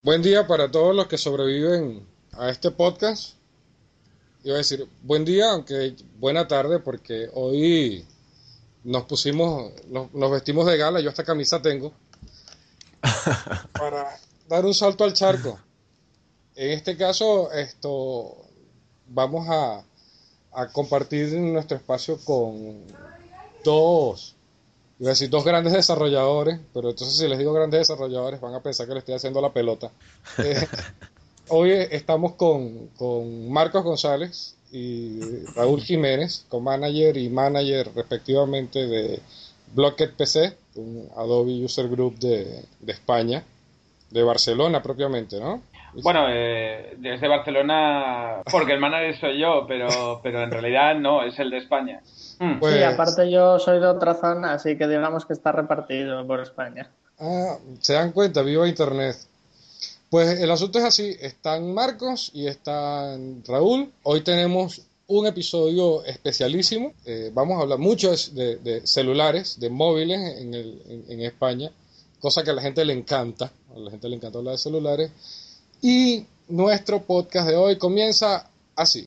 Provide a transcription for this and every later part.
Buen día para todos los que sobreviven a este podcast. Iba a decir buen día, aunque buena tarde, porque hoy nos pusimos, nos, nos vestimos de gala, yo esta camisa tengo, para dar un salto al charco. En este caso, esto vamos a, a compartir nuestro espacio con dos, iba a decir dos grandes desarrolladores, pero entonces si les digo grandes desarrolladores van a pensar que le estoy haciendo la pelota. Eh, hoy estamos con, con Marcos González y Raúl Jiménez, co-manager y manager respectivamente de Blocket PC, un Adobe User Group de, de España, de Barcelona propiamente, ¿no? Bueno, eh, desde Barcelona, porque el manager soy yo, pero, pero en realidad no, es el de España. Mm. Pues- Sí, aparte yo soy de otra zona, así que digamos que está repartido por España. Ah, se dan cuenta, viva Internet. Pues el asunto es así, están Marcos y están Raúl. Hoy tenemos un episodio especialísimo. Eh, vamos a hablar mucho de, de celulares, de móviles en, el- en- en España, cosa que a la gente le encanta. A la gente le encanta hablar de celulares. Y nuestro podcast de hoy comienza así.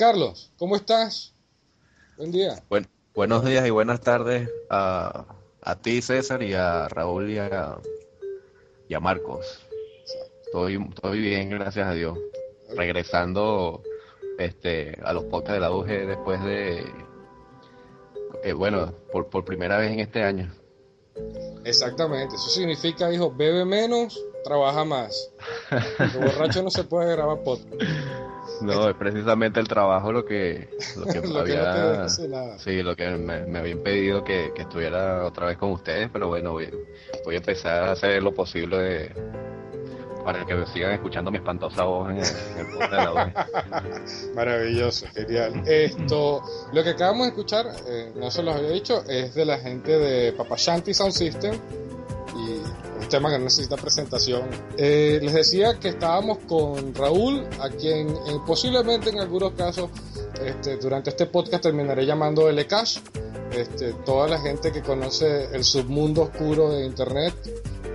Carlos, ¿cómo estás? Buen día. Buen- buenos días y buenas tardes a, a ti, César, y a Raúl y a, y a Marcos. Estoy, estoy bien, gracias a Dios. Regresando este, a los podcasts de la UG después de, eh, bueno, por, por primera vez en este año. Exactamente, eso significa, hijo, bebe menos, trabaja más. Porque borracho no se puede grabar podcast. No, es precisamente el trabajo lo que, lo que Lo que no había, te hace nada. sí, lo que me, me había impedido que, que estuviera otra vez con ustedes, pero bueno, voy, voy a empezar a hacer lo posible de- para que me sigan escuchando mi espantosa voz en el, en el de la UG. Maravilloso, genial. Esto, lo que acabamos de escuchar, eh, no se los había dicho, es de la gente de Papashanti Sound System tema que no necesita presentación. Eh, les decía que estábamos con Raúl, a quien eh, posiblemente en algunos casos este, durante este podcast terminaré llamando el Cash. Este, toda la gente que conoce el submundo oscuro de Internet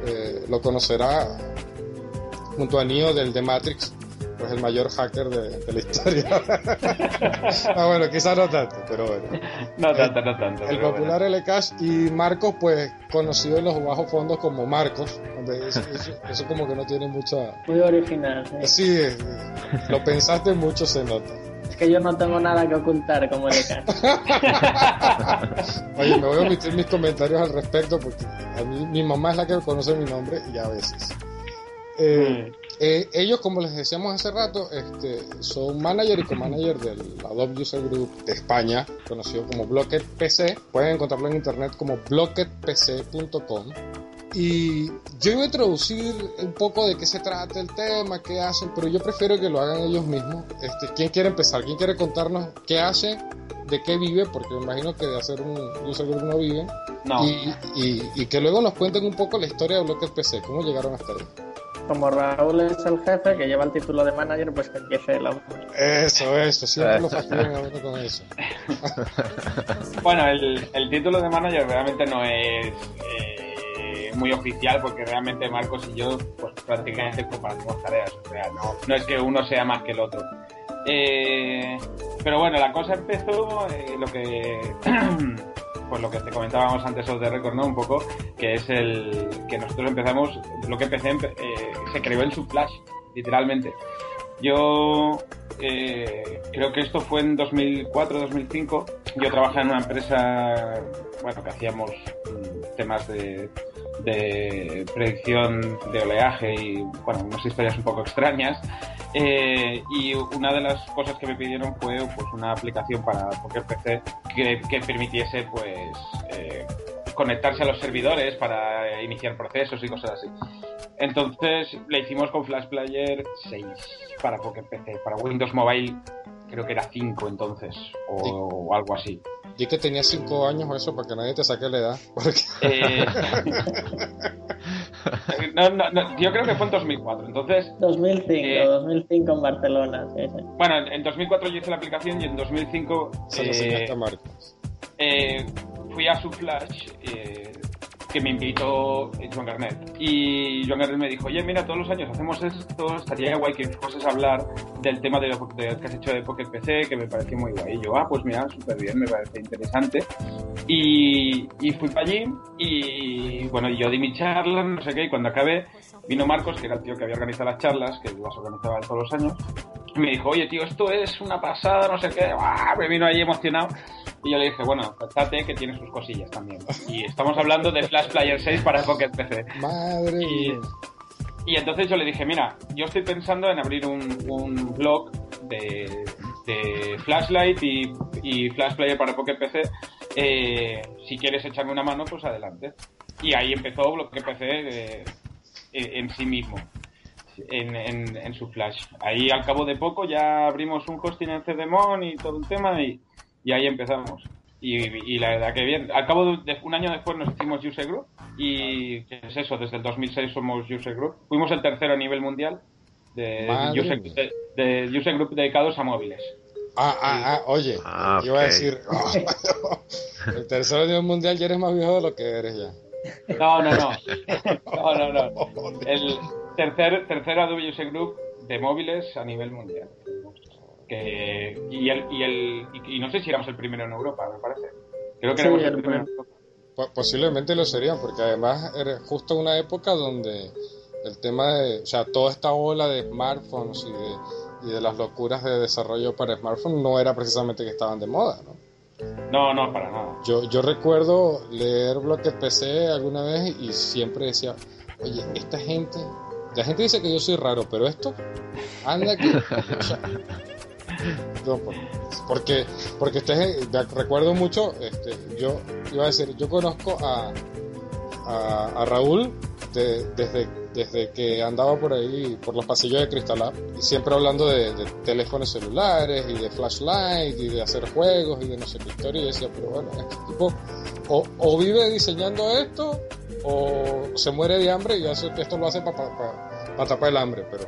eh, lo conocerá junto a Neo del The Matrix, pues el mayor hacker de, de la historia. ah, bueno, quizás no tanto, pero bueno. No tanto, no tanto. El popular L Cash y Marcos, pues conocido en los bajos fondos como Marcos. Eso, eso- eso como que no tiene mucha. Muy original. sí. Sí, eh, lo pensaste mucho, se nota. Es que yo no tengo nada que ocultar como el caso. Oye, me voy a omitir mis comentarios al respecto porque a mí, mi mamá es la que conoce mi nombre y a veces. Eh, eh, ellos, como les decíamos hace rato, este, son manager y co-manager del Adobe User Group de España, conocido como Blocket PC. Pueden encontrarlo en internet como blocketpc.com. Y yo iba a introducir un poco de qué se trata el tema, qué hacen, pero yo prefiero que lo hagan ellos mismos. Este, ¿Quién quiere empezar? ¿Quién quiere contarnos qué hace, de qué vive? Porque me imagino que de hacer un user group no viven. No. Y, y- y que luego nos cuenten un poco la historia de Blocket PC, cómo llegaron hasta ahí. Como Raúl es el jefe que lleva el título de manager, pues que empiece el hombre. Eso, eso, siempre lo fastidian a uno con eso. Bueno, el, el título de manager realmente no es eh, muy oficial porque realmente Marcos y yo pues prácticamente compartimos tareas. O sea, no, no es que uno sea más que el otro. Eh, pero bueno, la cosa empezó eh, lo que pues lo que te comentábamos antes of the record, ¿no? Un poco, que es el que nosotros empezamos, lo que empecé, empe- eh, se creó en su flash, literalmente. Yo eh, creo que esto fue en 2004-2005. Yo trabajaba en una empresa, bueno, que hacíamos mm, temas de, de predicción de oleaje y, bueno, unas historias un poco extrañas. Eh, y una de las cosas que me pidieron fue pues una aplicación para Poker PC que, que permitiese pues eh, conectarse a los servidores para iniciar procesos y cosas así. Entonces le hicimos con Flash Player 6 para Poker PC, para Windows Mobile creo que era 5 entonces o, o algo así. Di que tenía 5 años o eso para que nadie te saque la edad. Porque... Eh, no, no, no, yo creo que fue en 2004. Entonces, 2005, Eh. 2005 en Barcelona, sí, sí. bueno, en 2004 yo hice la aplicación y en 2005 Se lo eh, enseñaste a Marcos. eh, fui a su flash eh, que me invitó Joan Garnet. Y Joan Garnet me dijo, oye, mira, todos los años hacemos esto, estaría guay que fueses a hablar del tema de lo que has hecho de Pocket PC, que me pareció muy guay. Y yo, ah, pues mira, súper bien, me parece interesante. Y, y fui para allí y, bueno, yo di mi charla, no sé qué, y cuando acabé, vino Marcos, que era el tío que había organizado las charlas, que las organizaba todos los años, y me dijo, oye, tío, esto es una pasada, no sé qué, ¡ah! me vino ahí emocionado. Y yo le dije, bueno, date que tiene sus cosillas también. Y estamos hablando de Flash Player 6 para Pocket PC. Madre Y, y entonces yo le dije, mira, yo estoy pensando en abrir un, un blog de, de Flashlight y, y Flash Player para Pocket PC. Eh, si quieres echarme una mano, pues adelante. Y ahí empezó Bloque PC eh, en en sí mismo. En, en, en su Flash. Ahí al cabo de poco ya abrimos un hosting en CDMON y todo el tema y, y ahí empezamos. Y, y la verdad que bien. Al cabo de un año después nos hicimos User Group y ¿qué es eso? Desde el 2006 somos User Group. Fuimos el tercero a nivel mundial de, user, mía. de, de User Group dedicados a móviles. Ah, ah, ah, oye, Ah, iba a decir, el tercer nivel mundial ya eres más viejo de lo que eres ya. No, no, no. No, no, no. El tercer, tercer Adobe User Group de móviles a nivel mundial. Que, y, el, y, el, y, y no sé si éramos el primero en Europa, me parece. Creo que Sí, éramos el el primero en. Europa. Posiblemente lo serían, porque además era justo una época donde el tema de, o sea, toda esta ola de smartphones y de, y de las locuras de desarrollo para smartphones no era precisamente que estaban de moda, ¿no? No, no, para nada. Yo, yo recuerdo leer Blocket PC alguna vez y siempre decía, oye, esta gente, la gente dice que yo soy raro, pero esto, anda que... no, porque, porque ustedes, me recuerdo mucho, este, yo iba a decir, yo conozco a, a, a Raúl de- desde, desde que andaba por ahí, por los pasillos de Crystal Lab, y siempre hablando de, de teléfonos celulares y de flashlight y de hacer juegos y de no sé qué historia, y decía, pero bueno, este tipo o, o vive diseñando esto o se muere de hambre y eso, esto lo hace para tapar el hambre, pero...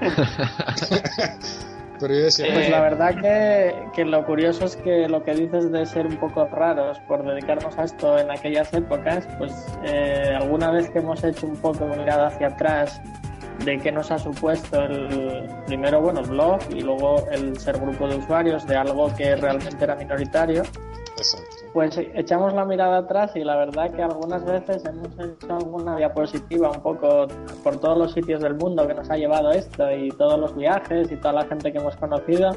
pero yo decía, Pues Eh, la verdad que, que lo curioso es que lo que dices de ser un poco raros por dedicarnos a esto en aquellas épocas, pues eh, alguna vez que hemos hecho un poco mirada hacia atrás de qué nos ha supuesto el primero, bueno, el blog y luego el ser grupo de usuarios de algo que realmente era minoritario, exacto. Pues echamos la mirada atrás y la verdad que algunas veces hemos hecho alguna diapositiva un poco por todos los sitios del mundo que nos ha llevado esto y todos los viajes y toda la gente que hemos conocido.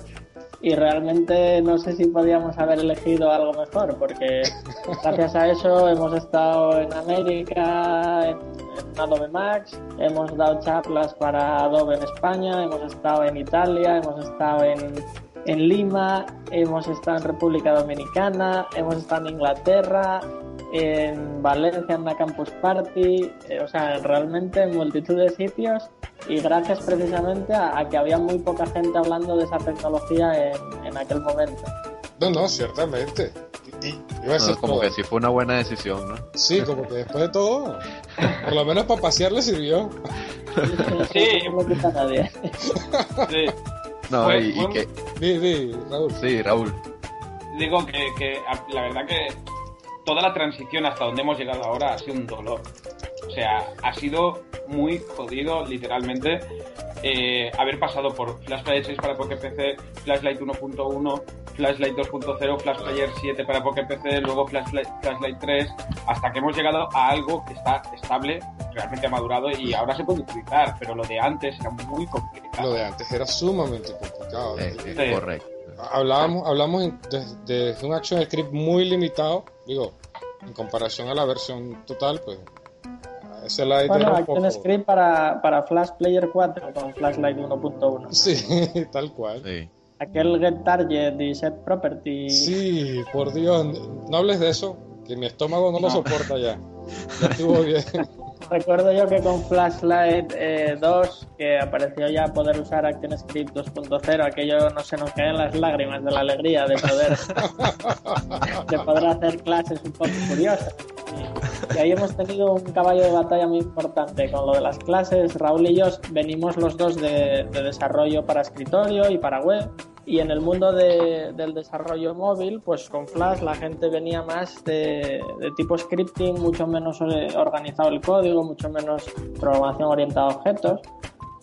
Y realmente no sé si podíamos haber elegido algo mejor porque gracias a eso hemos estado en América, en, en Adobe Max, hemos dado charlas para Adobe en España, hemos estado en Italia, hemos estado en en Lima, hemos estado en República Dominicana, hemos estado en Inglaterra, en Valencia en la Campus Party, eh, o sea, realmente en multitud de sitios y gracias precisamente a, a que había muy poca gente hablando de esa tecnología en, en aquel momento. No, no, ciertamente. Y, como todo. que sí fue una buena decisión, ¿no? Sí, como que después de todo, por lo menos para pasear le sirvió. Sí. No quita nadie. Sí. No, Pues, y, que... Di, di, Raúl. Sí, Raúl. Digo que, que la verdad que toda la transición hasta donde hemos llegado ahora ha sido un dolor. O sea, ha sido muy jodido, literalmente, eh, haber pasado por Flashlight 6 para Pocket PC, Flashlight 1.1, Flashlight 2.0, Flashplayer 7 para Pocket PC, luego Flashlight, Flashlight 3, hasta que hemos llegado a algo que está estable, realmente ha madurado y ahora se puede utilizar, pero lo de antes era muy complicado. Lo de antes era sumamente complicado. Eh, eh, Sí. Correcto. Hablábamos, hablamos de un action script muy limitado, digo, en comparación a la versión total, pues ese light Bueno, un Action poco... Script para, para Flash Player 4 con Flashlight 1.1. Sí, tal cual. Sí. Aquel Get Target y Set Property. Sí, por Dios, no hables de eso, que mi estómago no, lo soporta ya. Ya estuvo bien. Recuerdo yo que con Flashlight eh, 2, que apareció ya poder usar ActionScript 2.0, aquello no se nos caen las lágrimas de la alegría de poder, de poder hacer clases un poco curiosas. Y, y ahí hemos tenido un caballo de batalla muy importante con lo de las clases. Raúl y yo venimos los dos de, de desarrollo para escritorio y para web. Y en el mundo de- del desarrollo móvil, pues con Flash la gente venía más de, de tipo scripting, mucho menos eh, organizado el código, mucho menos programación orientada a objetos.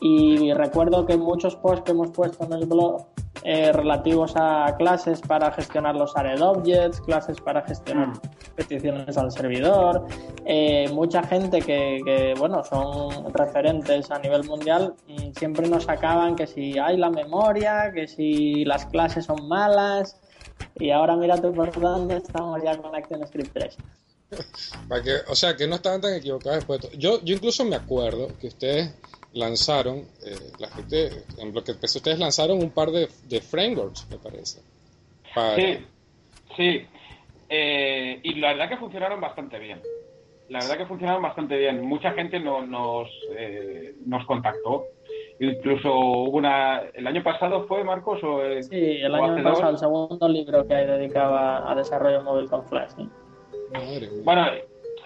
Y recuerdo que muchos posts que hemos puesto en el blog eh, relativos a clases para gestionar los added objects, clases para gestionar peticiones al servidor, eh, mucha gente que, que, bueno, son referentes a nivel mundial, mm, siempre nos sacaban que si hay la memoria, que si las clases son malas, y ahora mira tú por dónde estamos ya con ActionScript 3. Para que, o sea, que no estaban tan equivocados. Yo, yo incluso me acuerdo que ustedes lanzaron, eh, la gente, en Blocket PC, ustedes lanzaron un par de, de frameworks, me parece. Para, Sí, sí. Eh, y la verdad que funcionaron bastante bien. La verdad que funcionaron bastante bien. Mucha gente no- nos, eh, nos contactó. Incluso hubo una... ¿El año pasado fue, Marcos? O, eh, Sí, el o año dos? pasado, el segundo libro que hay dedicado a, a desarrollo móvil con Flash. ¿sí? Madre mía. Bueno,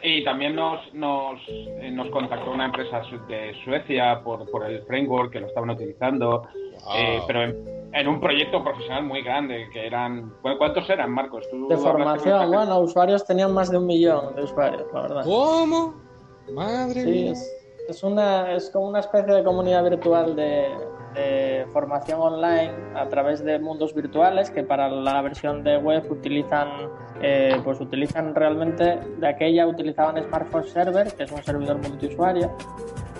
y también nos, nos, eh, nos contactó una empresa de Suecia por, por el framework que lo estaban utilizando, Wow. eh, pero en, en un proyecto profesional muy grande, que eran... bueno, ¿Cuántos eran, Marcos? ¿Tú De formación, bueno, usuarios tenían más de un millón de usuarios, la verdad. ¿Cómo? Madre Sí, mía. es, es una, es como una especie de comunidad virtual de, de formación online a través de mundos virtuales que para la versión de web utilizan eh, pues utilizan realmente de aquella utilizaban Smartphone Server que es un servidor multiusuario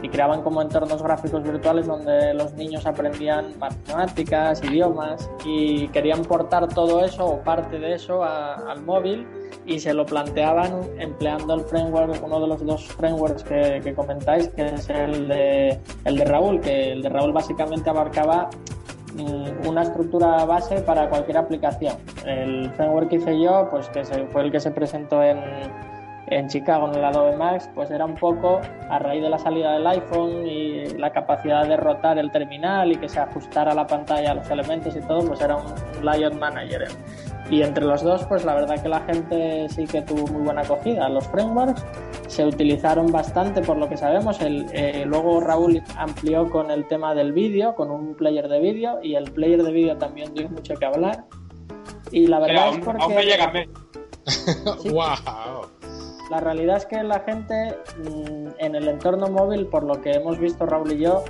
y creaban como entornos gráficos virtuales donde los niños aprendían matemáticas, idiomas y querían portar todo eso o parte de eso a- al móvil y se lo planteaban empleando el framework, uno de los dos frameworks que, que comentáis, que es el de, el de Raúl, que el de Raúl básicamente abarcaba mm, una estructura base para cualquier aplicación. El framework que hice yo, pues que fue el que se presentó en, en Chicago en el Adobe Max, pues era un poco a raíz de la salida del iPhone y la capacidad de rotar el terminal y que se ajustara la pantalla a los elementos y todo, pues era un layout manager. Y entre los dos, pues la verdad que la gente sí que tuvo muy buena acogida. Los frameworks se utilizaron bastante por lo que sabemos. El, eh, luego Raúl amplió con el tema del vídeo, con un player de vídeo, y el player de vídeo también dio mucho que hablar. Y la verdad es porque... aún me llega Sí. ¡Wow! La realidad es que la gente mm, en el entorno móvil, por lo que hemos visto Raúl y yo,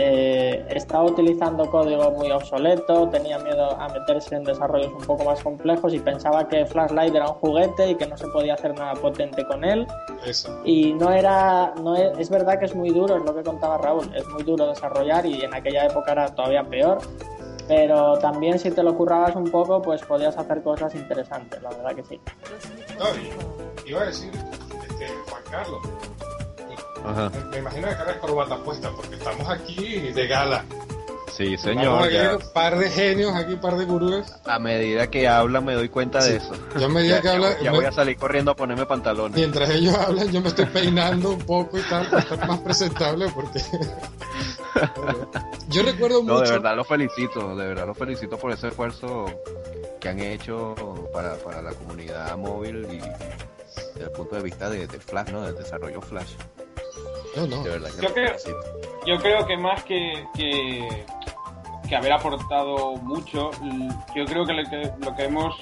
eh, estaba utilizando código muy obsoleto, tenía miedo a meterse en desarrollos un poco más complejos y pensaba que Flashlight era un juguete y que no se podía hacer nada potente con él. Esa. Y no era, no es, es verdad que es muy duro, es lo que contaba Raúl, es muy duro desarrollar y en aquella época era todavía peor. Pero también si te lo currabas un poco, pues podías hacer cosas interesantes, la verdad que sí. No, iba a decir, este, Juan Carlos, Ajá. me, me imagino que traes corbata puesta porque estamos aquí de gala. Sí, señor. un par de genios aquí, un par de gurúes. A medida que habla me doy cuenta de eso. Yo a medida Ya, que habla, ya me- voy a salir corriendo a ponerme pantalones. mientras ellos hablan, yo me estoy peinando un poco y tal, para estar más presentable porque... yo recuerdo No, mucho... de verdad los felicito, de verdad los felicito por ese esfuerzo que han hecho para, para la comunidad móvil y desde el punto de vista de, de Flash, ¿no? Del desarrollo Flash. No, no. De verdad que Yo creo-. Yo creo que más que, que, que haber aportado mucho, yo creo que lo, que lo que hemos,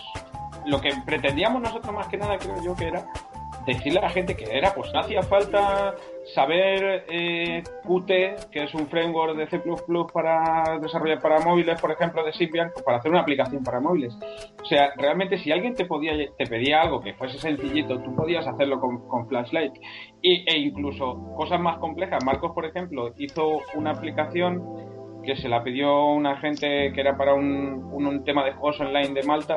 lo que pretendíamos nosotros más que nada, creo yo que era decirle a la gente que era, pues no hacía falta saber eh, Qt, que es un framework de C++ para desarrollar para móviles, por ejemplo, de Symbian, pues para hacer una aplicación para móviles. O sea, realmente si alguien te podía te pedía algo que fuese sencillito, tú podías hacerlo con, con Flashlight. Y, e incluso cosas más complejas. Marcos, por ejemplo, hizo una aplicación que se la pidió una gente que era para un, un, un tema de juegos online de Malta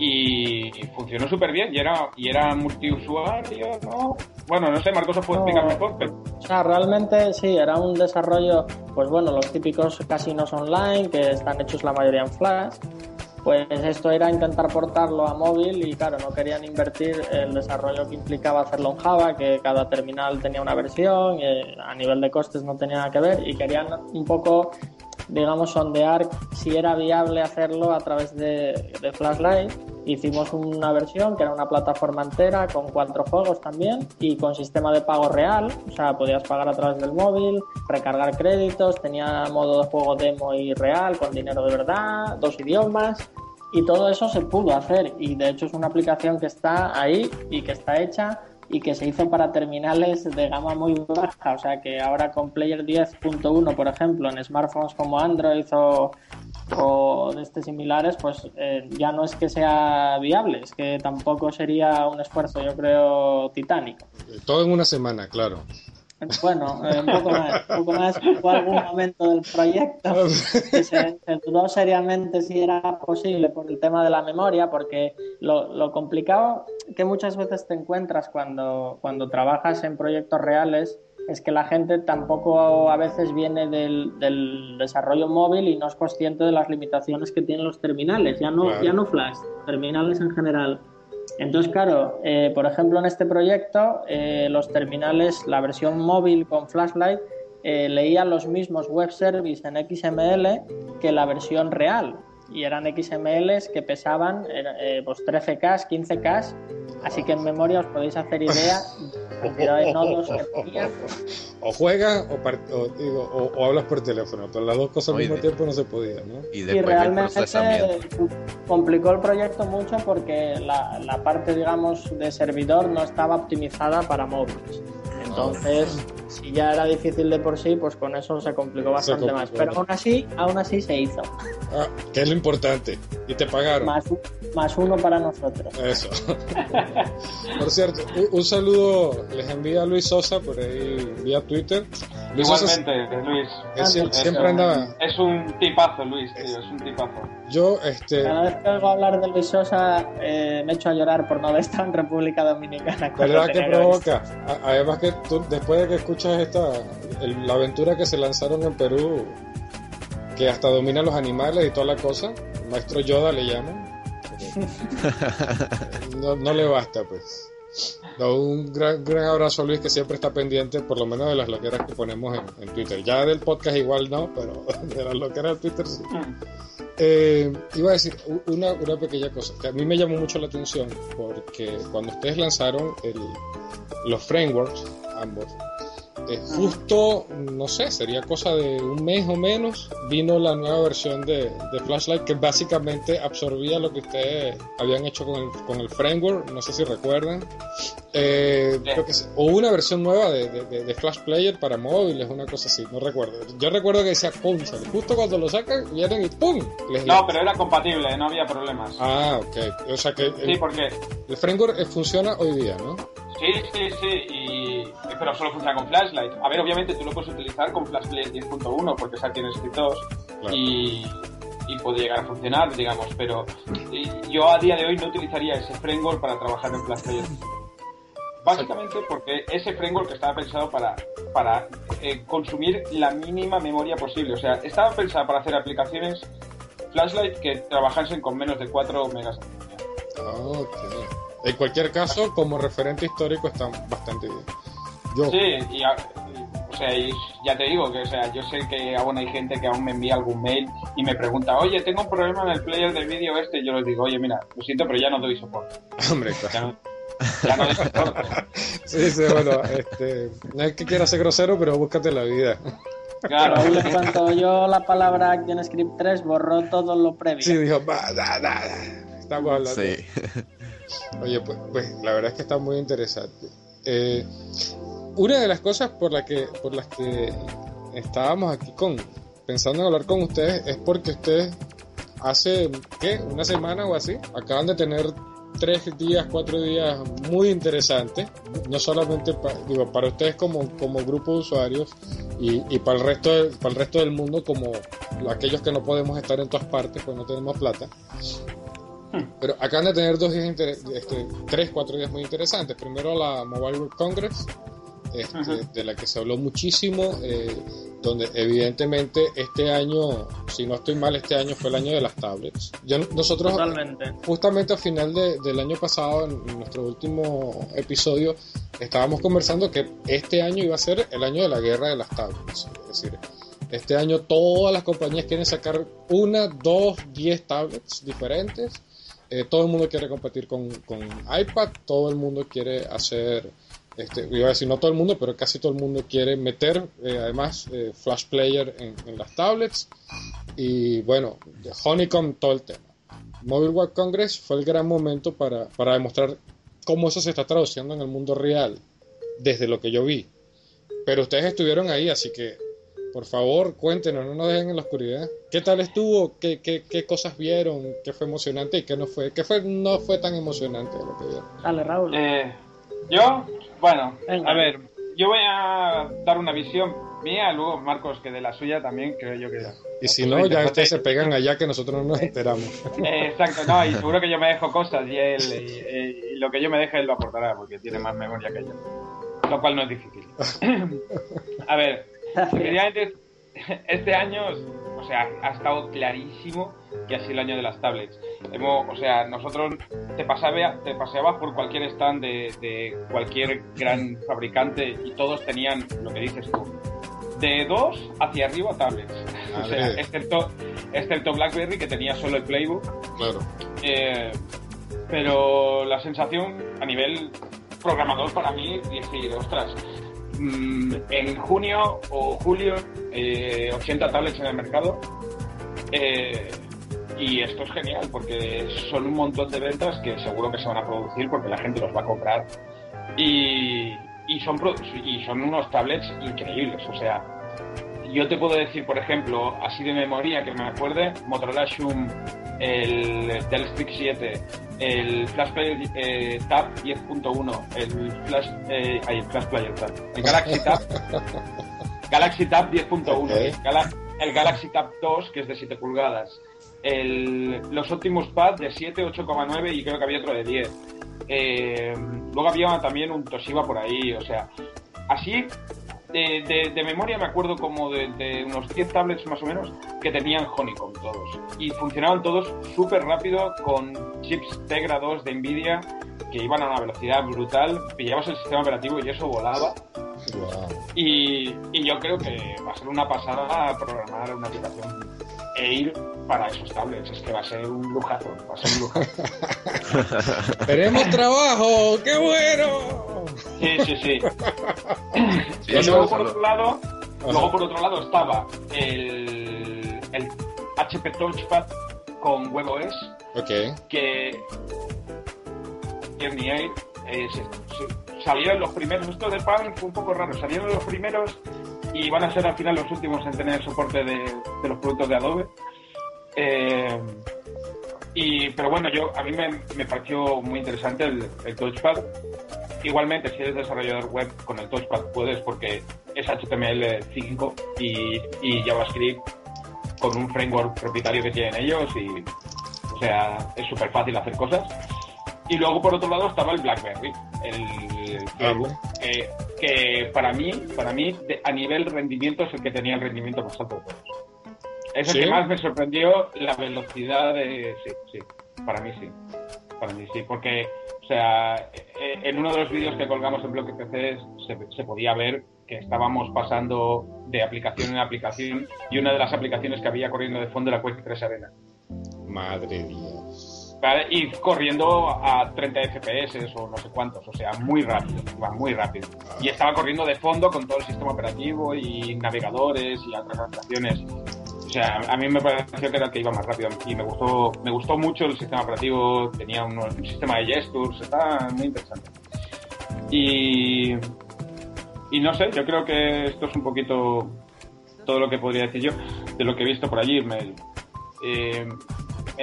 y funcionó súper bien y era, y era multiusuario, ¿no? Bueno, no sé, Marcos os puede No. explicar mejor, pero O sea, realmente sí, era un desarrollo, pues bueno, los típicos casinos online que están hechos la mayoría en Flash. Pues esto era intentar portarlo a móvil y claro, no querían invertir el desarrollo que implicaba hacerlo en Java, que cada terminal tenía una versión, y a nivel de costes no tenía nada que ver y querían un poco, digamos, sondear si era viable hacerlo a través de, de Flashlight. Hicimos una versión que era una plataforma entera con cuatro juegos también y con sistema de pago real, o sea, podías pagar a través del móvil, recargar créditos, tenía modo de juego demo y real con dinero de verdad, dos idiomas. Y todo eso se pudo hacer. Y de hecho es una aplicación que está ahí y que está hecha y que se hizo para terminales de gama muy baja, o sea que ahora con Player 10.1 por ejemplo en smartphones como Android o, o de este similares pues eh, ya no es que sea viable, es que tampoco sería un esfuerzo yo creo titánico. Todo en una semana, claro. Bueno, eh, un poco más, un poco más hubo algún momento del proyecto que se, se dudó seriamente si era posible por el tema de la memoria, porque lo, lo complicado que muchas veces te encuentras cuando, cuando trabajas en proyectos reales es que la gente tampoco a veces viene del, del desarrollo móvil y no es consciente de las limitaciones que tienen los terminales, ya no, Claro. ya no flash, terminales en general. Entonces, claro, eh, por ejemplo, en este proyecto, eh, los terminales, la versión móvil con Flashlight, eh, leía los mismos web service en XML que la versión real. Y eran XMLs que pesaban eh, pues 13K, 15K. Así que en memoria os podéis hacer idea de cantidad de nodos que tenía. O juegas o, o, digo, o, o hablas por teléfono, pero las dos cosas al Oye, mismo tiempo no se podía, ¿no? Y Y realmente complicó el proyecto mucho porque la, la parte, digamos, de servidor no estaba optimizada para móviles. Entonces, si ya era difícil de por sí, pues con eso se complicó bastante complicó, más. Pero aún así, aún así se hizo. Ah, que es lo importante. Y te pagaron. Más uno para nosotros. Eso. por cierto, un, un saludo les envía Luis Sosa por ahí vía Twitter. Luis Igualmente, Luis. Es siempre un- anda. Es un tipazo, Luis, tío, es un tipazo. Yo, este. Cada vez que oigo hablar de Luis Sosa, eh, me echo a llorar por no haber estado en República Dominicana. ¿Verdad que provoca? Además que tú, después de que escuchas esta, el- la aventura que se lanzaron en Perú, que hasta dominan los animales y toda la cosa, maestro Yoda le llaman, no, no le basta pues. Un gran, gran abrazo Luis que siempre está pendiente por lo menos de las loqueras que ponemos en, Twitter. Ya del podcast igual no, pero de las loqueras de Twitter sí. Eh, iba a decir una, una pequeña cosa que a mí me llamó mucho la atención porque cuando ustedes lanzaron los frameworks, ambos, eh, justo, no sé, sería cosa de un mes o menos, vino la nueva versión de, de Flashlight que básicamente absorbía lo que ustedes habían hecho con el, con el framework, no sé si recuerdan. Eh, Sí. creo que sí. o una versión nueva de, de- Flash Player para móviles, una cosa así, no recuerdo. Yo recuerdo que decía, "Concha", justo cuando lo sacan, vienen y ¡pum! Les No, pero era compatible, no había problemas. Ah, ok. O sea que el, Sí, porque el framework eh, funciona hoy día, ¿no? Sí, sí, sí, y... pero solo funciona con Flashlight. A ver, obviamente tú lo puedes utilizar con Flashlight 10.1 porque esa tiene script 2 Claro. y, y puede llegar a funcionar, digamos, pero yo a día de hoy no utilizaría ese framework para trabajar en Flashlight. Básicamente porque ese framework estaba pensado para, para eh, consumir la mínima memoria posible. O sea, estaba pensado para hacer aplicaciones Flashlight que trabajasen con menos de 4 megas. Ah, ok. En cualquier caso, como referente histórico está bastante bien. Yo, Sí, y, o sea, y ya te digo que, o sea, yo sé que aún hay gente que aún me envía algún mail y me pregunta, oye, tengo un problema en el player del vídeo este, y yo les digo, oye, mira, lo siento, pero ya no doy soporte. hombre, Ya claro. no, ya no doy soporte. Sí, sí, bueno, este, no es que quiera ser grosero, pero búscate la vida. Claro, Raúl, en cuanto oyó la palabra ActionScript 3, borró todo lo previo. Sí, dijo, "Va, da, da, da". estamos hablando. Sí. Oye, pues, pues la verdad es que está muy interesante. Eh, una de las cosas por, la que, por las que estábamos aquí con, pensando en hablar con ustedes es porque ustedes hace, ¿qué? Una semana o así, acaban de tener tres días, cuatro días muy interesantes, no solamente digo, para ustedes como, como grupo de usuarios y, y para, el resto de- para el resto del mundo como aquellos que no podemos estar en todas partes pues no tenemos plata. Pero acaban de tener dos días, este, tres, cuatro días muy interesantes. Primero la Mobile World Congress, este, de la que se habló muchísimo, eh, donde evidentemente este año, si no estoy mal, este año fue el año de las tablets. Yo, nosotros Totalmente. justamente a final de- del año pasado, en nuestro último episodio, estábamos conversando que este año iba a ser el año de la guerra de las tablets. Es decir, este año todas las compañías quieren sacar una, dos, diez tablets diferentes. Eh, todo el mundo quiere competir con, con iPad, todo el mundo quiere hacer, este, iba a decir no todo el mundo, pero casi todo el mundo quiere meter eh, además eh, Flash Player en, en las tablets. Y bueno, de Honeycomb todo el tema. Mobile World Congress fue el gran momento para, para demostrar cómo eso se está traduciendo en el mundo real, desde lo que yo vi. Pero ustedes estuvieron ahí, así que por favor cuéntenos, no nos dejen en la oscuridad. ¿Qué tal estuvo? ¿Qué, qué, qué cosas vieron? ¿Qué fue emocionante y qué no fue? ¿Qué fue, no fue tan emocionante lo que vieron? Dale, Raúl. Eh, yo, bueno, Venga. a ver, yo voy a dar una visión mía, luego Marcos que de la suya también, creo yo que... Y si no, ya ustedes se pegan allá que nosotros no nos enteramos. Eh, exacto, no, y seguro que yo me dejo cosas y él, y, y lo que yo me deje él lo aportará porque tiene más memoria que yo, lo cual no es difícil. A ver, efectivamente, este año, o sea, ha estado clarísimo que ha sido el año de las tablets. Hemos, o sea, nosotros te, pasaba, te paseabas por cualquier stand de, de cualquier gran fabricante y todos tenían lo que dices tú. De dos hacia arriba tablets. O sea, excepto, excepto BlackBerry que tenía solo el Playbook. Claro. Eh, pero la sensación a nivel programador para mí es decir, ostras, mm, en junio o julio eh, 80 tablets en el mercado. Eh, y esto es genial porque son un montón de ventas que seguro que se van a producir porque la gente los va a comprar. Y, y son y son unos tablets increíbles, o sea, yo te puedo decir, por ejemplo, así de memoria que me acuerde, Motorola Zoom, el Dell Stick 7, el Flash Player eh, Tab 10.1, el Flash, eh, ay, el Flash Player Tab, el Galaxy Tab, Galaxy Tab 10.1, Ok. el, Gala- el Galaxy Tab 2, que es de 7 pulgadas, el, los Optimus Pad de 7, 8,9 y creo que había otro de 10. Eh, luego había también un Toshiba por ahí, o sea, así de, de- de memoria me acuerdo como de, unos 10 tablets más o menos que tenían Honeycomb todos. Y funcionaban todos súper rápido con chips Tegra 2 de Nvidia que iban a una velocidad brutal, pillabas el sistema operativo y eso volaba Wow. y, y yo creo que va a ser una pasada programar una aplicación Air para esos tablets, es que va a ser un lujazo, va a ser un lujazo. ¡Tenemos trabajo! ¡Qué bueno! Sí, sí, sí. Sí, y eso- luego por otro lado, luego por otro lado estaba el, el HP Touchpad con WebOS Ok. que Journey Air eh, salieron los primeros, esto de Palm fue un poco raro, salieron los primeros y van a ser al final los últimos en tener soporte de, los productos de Adobe. Eh, y, pero bueno, yo a mí me, me pareció muy interesante el, el Touchpad. Igualmente, si eres desarrollador web con el Touchpad puedes porque es HTML5 y, y JavaScript con un framework propietario que tienen ellos y, o sea, es súper fácil hacer cosas. Y luego por otro lado estaba el BlackBerry, el Facebook, que, que para mí, para mí de- a nivel rendimiento es el que tenía el rendimiento más alto de todos. Es el que más me sorprendió la velocidad de... Sí, sí, para mí sí. Para mí sí, porque, o sea, eh, en uno de los vídeos que colgamos en Bloque PC se, se podía ver que estábamos pasando de aplicación en aplicación y una de las aplicaciones que había corriendo de fondo era Quake 3 Arena. Madre Dios. Y corriendo a 30 FPS o no sé cuántos, o sea, muy rápido, iba muy rápido. Y estaba corriendo de fondo con todo el sistema operativo y navegadores y otras aplicaciones. O sea, a mí me pareció que era el que iba más rápido y me gustó, me gustó mucho el sistema operativo, tenía un, sistema de gestures, está muy interesante. Y, y no sé, yo creo que esto es un poquito todo lo que podría decir yo de lo que he visto por allí. Me, eh,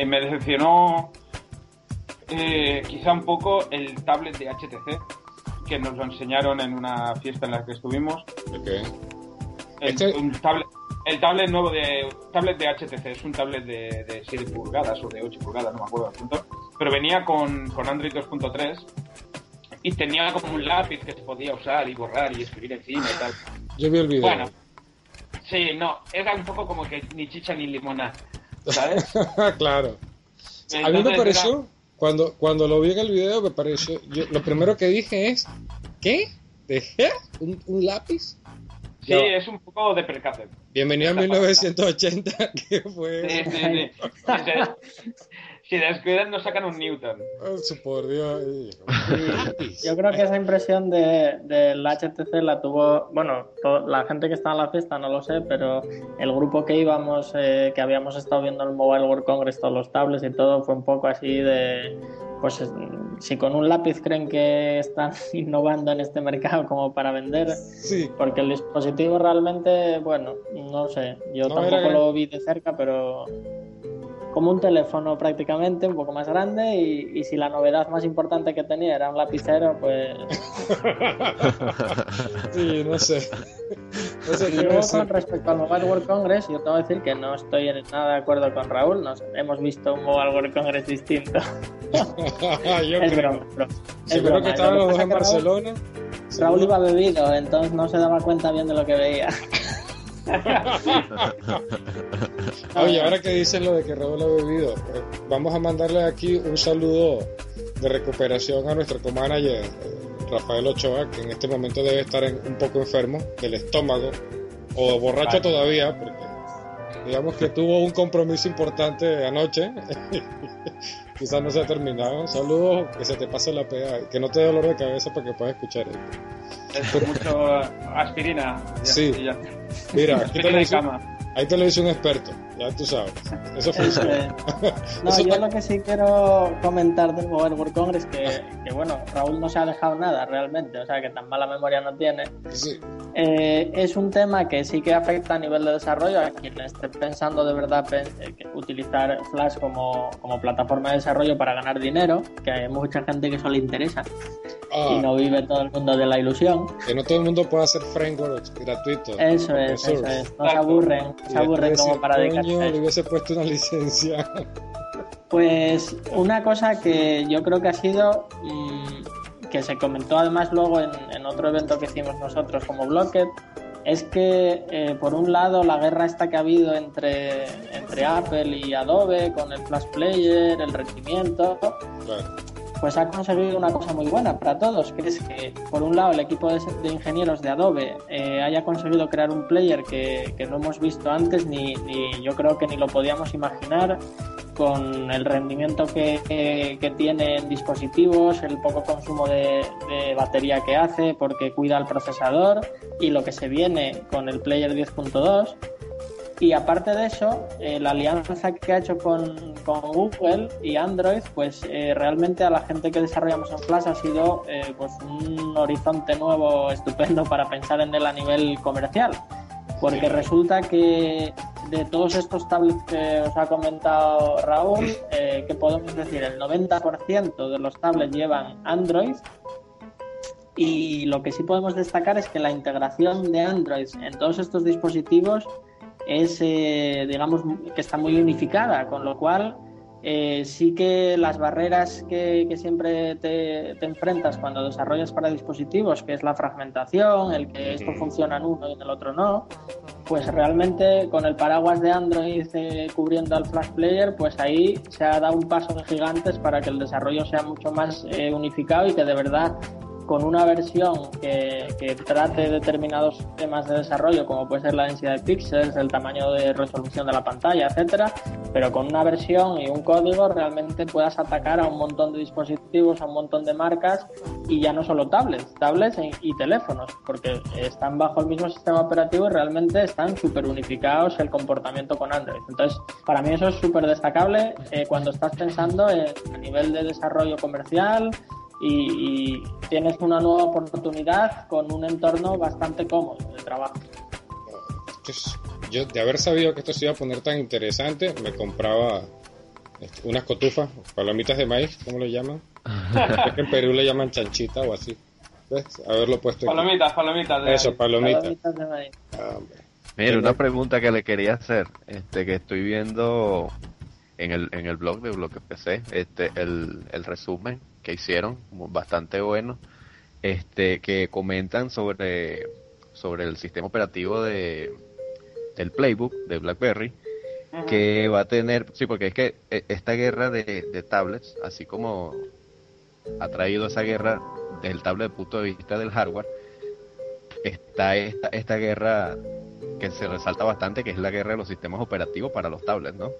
me decepcionó eh, quizá un poco el tablet de HTC, que nos lo enseñaron en una fiesta en la que estuvimos. Ok. El, Este- un tablet, el tablet nuevo de tablet de HTC es un tablet de, de 7 pulgadas o de 8 pulgadas, no me acuerdo el punto, pero venía con, con Android 2.3 y tenía como un lápiz que se podía usar y borrar y escribir encima y tal. Yo vi el video. Bueno, sí, no, era un poco como que ni chicha ni limona, ¿sabes? claro. A mí me Entonces pareció, cuando, cuando lo vi en el video, me pareció, yo, lo primero que dije es, ¿qué? ¿Dejé un, un lápiz? Sí, No. es un poco de percate. Bienvenido a 1980, que fue... Sí, sí, sí. Si, descuidan, nos sacan un Newton. Oh, su por Dios. Yo creo que esa impresión de, del HTC la tuvo, bueno, to- la gente que estaba en la fiesta no lo sé, pero el grupo que íbamos, eh, que habíamos estado viendo el Mobile World Congress, todos los tablets y todo, fue un poco así de, pues es- si con un lápiz creen que están innovando en este mercado como para vender, Sí, porque el dispositivo realmente, bueno, no sé, yo No, tampoco era- lo vi de cerca, pero como un teléfono prácticamente, un poco más grande y, y si la novedad más importante que tenía era un lapicero, pues... sí, no sé. No sé Y luego con respecto al Mobile World Congress, yo tengo que decir que no estoy en nada de acuerdo con Raúl, nos hemos visto un Mobile World Congress distinto. Yo es creo. broma, bro. Es Seguro broma. que los dos pasa en que Raúl- Barcelona. Raúl iba bebido, entonces no se daba cuenta bien de lo que veía. Oye, ahora que dicen lo de que Raúl ha bebido, eh, vamos a mandarle aquí un saludo de recuperación a nuestro co-manager eh, Rafael Ochoa, que en este momento debe estar en- un poco enfermo del estómago o borracho Vale. todavía, porque digamos que tuvo un compromiso importante anoche. Quizás no se ha terminado. Saludos, que se te pase la pega, que no te dé dolor de cabeza para que puedas escuchar esto. Es mucho aspirina. Ya, Sí. ya. Mira, aquí te Aspirina lo y dice, cama. ahí te lo dice un experto. Ya tú sabes. Eso funciona. es. No, Eso yo está- lo que sí quiero comentar del Mobile World Congress que, que bueno, Raúl no se ha dejado nada realmente, o sea que tan mala memoria no tiene. Sí. Eh, es un tema que sí que afecta a nivel de desarrollo a quien esté pensando de verdad eh, utilizar Flash como, como plataforma de desarrollo para ganar dinero, que hay mucha gente que eso le interesa Ah, y no vive todo el mundo de la ilusión. Que no todo el mundo puede hacer frameworks gratuitos. Eso es, eso es. No se aburren, se aburren como para dedicarse "Coño, a le hubiese puesto una licencia. Pues una cosa que yo creo que ha sido, mm, que se comentó además luego en, en otro evento que hicimos nosotros como Blocket, es que eh, por un lado la guerra esta que ha habido entre, entre Apple y Adobe con el Flash Player, el rendimiento, Claro. Pues ha conseguido una cosa muy buena para todos, que es que por un lado el equipo de, ingenieros de Adobe eh, haya conseguido crear un player que, que no hemos visto antes ni, yo creo que ni lo podíamos imaginar con el rendimiento que, que- que tiene en dispositivos, el poco consumo de, de batería que hace porque cuida el procesador y lo que se viene con el player 10.2 y aparte de eso, eh, la alianza que ha hecho con, con Google y Android, pues eh, realmente a la gente que desarrollamos en Flash ha sido eh, pues un horizonte nuevo estupendo para pensar en él a nivel comercial. Porque resulta que de todos estos tablets que os ha comentado Raúl, eh, que podemos decir, el 90% de los tablets llevan Android y lo que sí podemos destacar es que la integración de Android en todos estos dispositivos es, eh, digamos, que está muy unificada, con lo cual eh, sí que las barreras que, que siempre te, te enfrentas cuando desarrollas para dispositivos, que es la fragmentación, el que esto funciona en uno y en el otro no, pues realmente con el paraguas de Android eh, cubriendo al Flash Player, pues ahí se ha dado un paso de gigantes para que el desarrollo sea mucho más eh, unificado y que de verdad con una versión que, trate determinados temas de desarrollo, como puede ser la densidad de píxeles, el tamaño de resolución de la pantalla, etcétera, pero con una versión y un código realmente puedas atacar a un montón de dispositivos, a un montón de marcas y ya no solo tablets, tablets y, y teléfonos, porque están bajo el mismo sistema operativo y realmente están súper unificados el comportamiento con Android. Entonces, para mí eso es súper destacable eh, cuando estás pensando en, a nivel de desarrollo comercial y, y tienes una nueva oportunidad con un entorno bastante cómodo de trabajo. Entonces, yo de haber sabido que esto se iba a poner tan interesante, me compraba este, unas cotufas, palomitas de maíz, ¿cómo le llaman? Es que en Perú le llaman chanchita o así. ¿Ves? Haberlo puesto aquí. Palomitas, palomitas. de- Eso, palomitas. Palomitas de maíz. Ah. Mira, una pregunta que le quería hacer, este, que estoy viendo en el, en el blog de Bloque PC, este, el, el resumen que hicieron, bastante bueno, este, que comentan sobre, sobre el sistema operativo de, del Playbook de BlackBerry, que va a tener, sí, porque es que eh, esta guerra de, de tablets, así como ha traído esa guerra desde el tablet el punto de vista del hardware, está esta, esta guerra que se resalta bastante, que es la guerra de los sistemas operativos para los tablets, ¿no?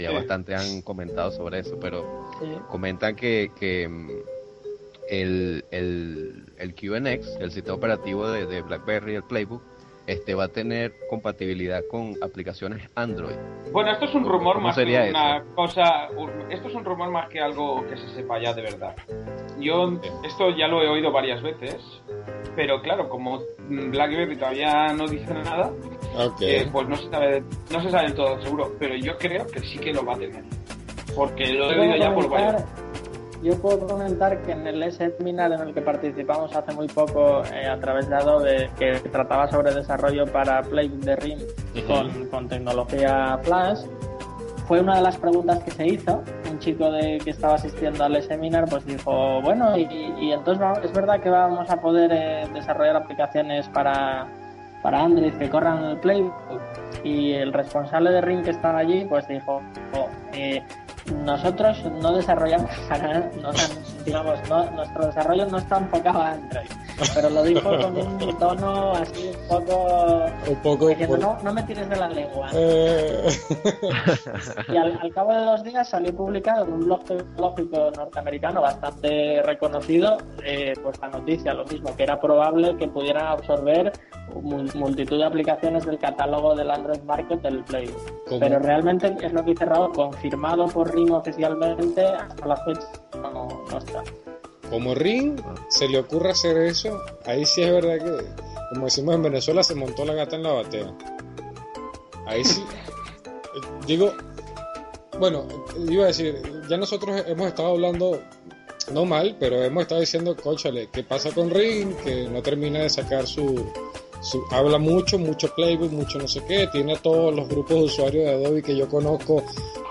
Que ya Sí. bastante han comentado sobre eso, pero Sí. comentan que, que mm, el, el, el QNX, el sistema operativo de, de BlackBerry, el Playbook, este va a tener compatibilidad con aplicaciones Android. Bueno, esto es un rumor ¿Cómo más sería que una cosa. Esto es un rumor más que algo que se sepa ya de verdad. Yo esto ya lo he oído varias veces, pero claro, como BlackBerry todavía no dice nada, eh, pues no se sabe, no se sabe del todo seguro. Pero yo creo que sí que lo va a tener, porque lo he oído ya por varios. Yo puedo comentar que en el seminar en el que participamos hace muy poco eh, a través de Adobe, que trataba sobre desarrollo para Playbook de RIM con, con tecnología Flash, fue una de las preguntas que se hizo. Un chico de, que estaba asistiendo al seminar pues dijo, bueno, y, y entonces es verdad que vamos a poder eh, desarrollar aplicaciones para, para Android que corran el Playbook. Y el responsable de RIM que estaba allí pues dijo, "Oh, eh, nosotros no desarrollamos para no, digamos, no, nuestro desarrollo no está enfocado a Android, pero lo dijo con un tono así un poco Un poco diciendo, por- no, no me tires de la lengua. Eh, Y al, al cabo de dos días salió publicado en un blog tecnológico norteamericano bastante reconocido, eh, pues la noticia, lo mismo, que era probable que pudieran absorber mul- multitud de aplicaciones del catálogo del Android Market del Play. ¿Cómo? Pero realmente es lo que dice Raúl, confirmado por Oficialmente, hasta la fecha no, no está. como Ring se le ocurre hacer eso, ahí sí es verdad que, como decimos en Venezuela, se montó la gata en la batea. Ahí sí. Digo, bueno, iba a decir, ya nosotros hemos estado hablando, no mal, pero hemos estado diciendo, cóchale, ¿qué pasa con Ring? Que no termina de sacar su, su- habla mucho, mucho Playbook, mucho no sé qué, tiene a todos los grupos de usuarios de Adobe que yo conozco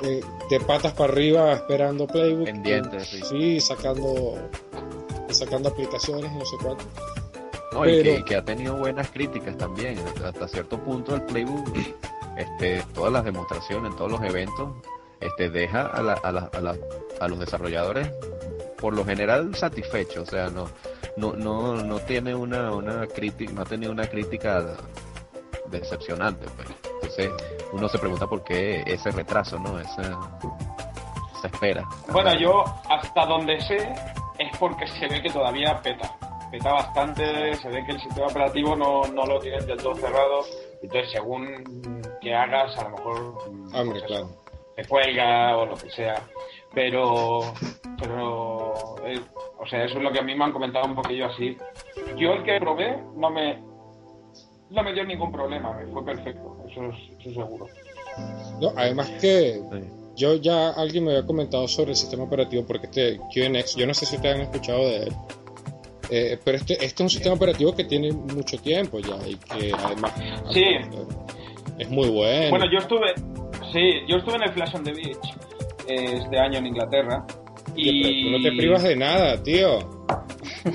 eh, de patas para arriba esperando Playbook. Pendientes, sí. Sí, sacando, sacando aplicaciones y no sé cuánto. No, y Pero- que, que ha tenido buenas críticas también. Hasta cierto punto el Playbook, este, todas las demostraciones, todos los eventos, este, deja a, la- a, la- a, la- a los desarrolladores por lo general satisfechos. O sea, no, no, no, no tiene una, una crítica, no ha tenido una crítica decepcionante. Pues. Entonces uno se pregunta por qué ese retraso, ¿no? Esa, esa espera. Bueno, yo hasta donde sé es porque se ve que todavía peta. Peta bastante, se ve que el sistema operativo no, no lo tienen del todo cerrado. Entonces, según que hagas, a lo mejor Hombre, pues claro. te cuelga o lo que sea. Pero, pero, eh, o sea, eso es lo que a mí me han comentado un poquillo así. Yo el que probé no me, no me dio ningún problema, me fue perfecto, eso es, eso seguro. No, además que yo ya alguien me había comentado sobre el sistema operativo porque este QNX, yo no sé si ustedes han escuchado de él, eh, pero este, este es un sistema operativo que tiene mucho tiempo ya y que además Sí. es muy bueno. Bueno, yo estuve, sí, yo estuve en el Flash on the Beach este año en Inglaterra y tú no te privas de nada, tío.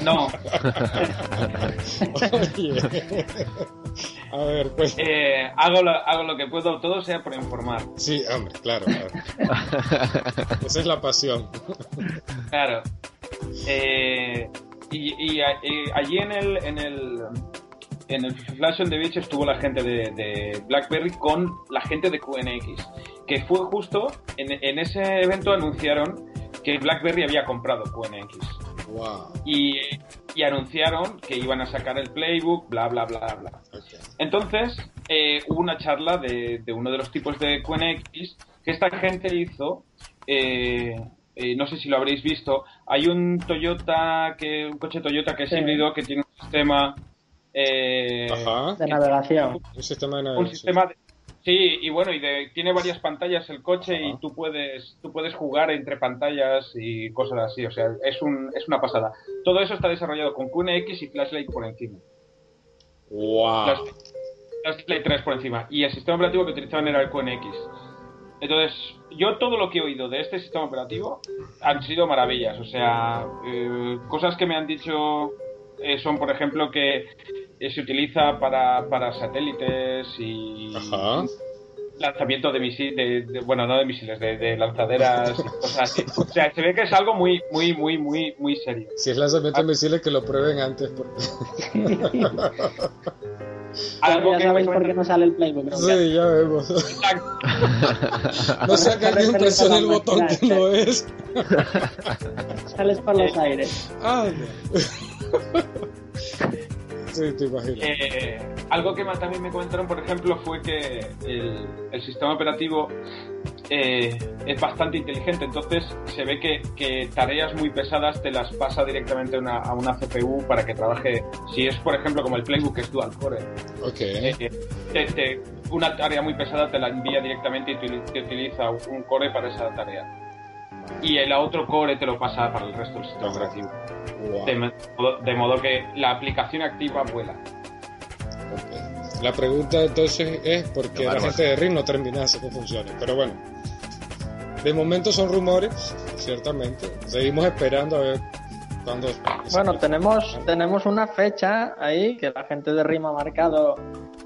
no, Oye. A ver, pues. eh, hago, lo, hago lo que puedo, todo sea por informar. Sí, hombre, claro. Esa es la pasión. Claro. Eh, y, y allí en el, en el en el Flash on the Beach estuvo la gente de, de BlackBerry con la gente de QNX, que fue justo en, en ese evento anunciaron que BlackBerry había comprado QNX Wow. y, y anunciaron que iban a sacar el playbook, bla bla bla bla. Entonces, eh, hubo una charla de, de uno de los tipos de QNX que esta gente hizo. eh, eh, no sé si lo habréis visto. Hay un Toyota, que un coche Toyota que es Sí. híbrido, que tiene un sistema. Eh, Ajá. De navegación. Un sistema de un navegación. sistema de- sí y bueno y de- tiene varias pantallas el coche y tú puedes tú puedes jugar entre pantallas y cosas así o sea es un es una pasada todo eso está desarrollado con QNX y Flashlight por encima Wow. las, las Play 3 por encima. Y el sistema operativo que utilizaban era el QNX. Entonces, yo todo lo que he oído de este sistema operativo han sido maravillas. O sea, eh, cosas que me han dicho eh, son, por ejemplo, que eh, se utiliza para, para satélites y Ajá. lanzamiento de misiles, de, de- bueno, no de misiles, de, de lanzaderas y cosas así. O sea, se ve que es algo muy, muy, muy, muy, muy serio. Si es lanzamiento de misiles, que lo prueben antes. Porque... Algo ya que sabéis por qué no sale el playbook. ¿no? Sí, ya vemos. No sea que alguien presione el botón que no es. Sales por los aires. Ah, no. Sí, te imagino. Eh, algo que también me comentaron, por ejemplo, fue que el, el sistema operativo eh, es bastante inteligente, entonces se ve que, que tareas muy pesadas te las pasa directamente a una, a una CPU para que trabaje. Si es, por ejemplo, como el Playbook que es dual core, Ok. eh, te- te- una tarea muy pesada te la envía directamente y te, te utiliza un core para esa tarea. Y el otro core te lo pasa para el resto del sistema operativo. Wow. De, modo- de modo que la aplicación activa vuela. Ok. La pregunta entonces es por qué Qué la gente de RIM no termina de hacer que funcione. Pero bueno, de momento son rumores, ciertamente. Seguimos esperando a ver cuándo. Bueno, tenemos, tenemos una fecha ahí que la gente de RIM ha marcado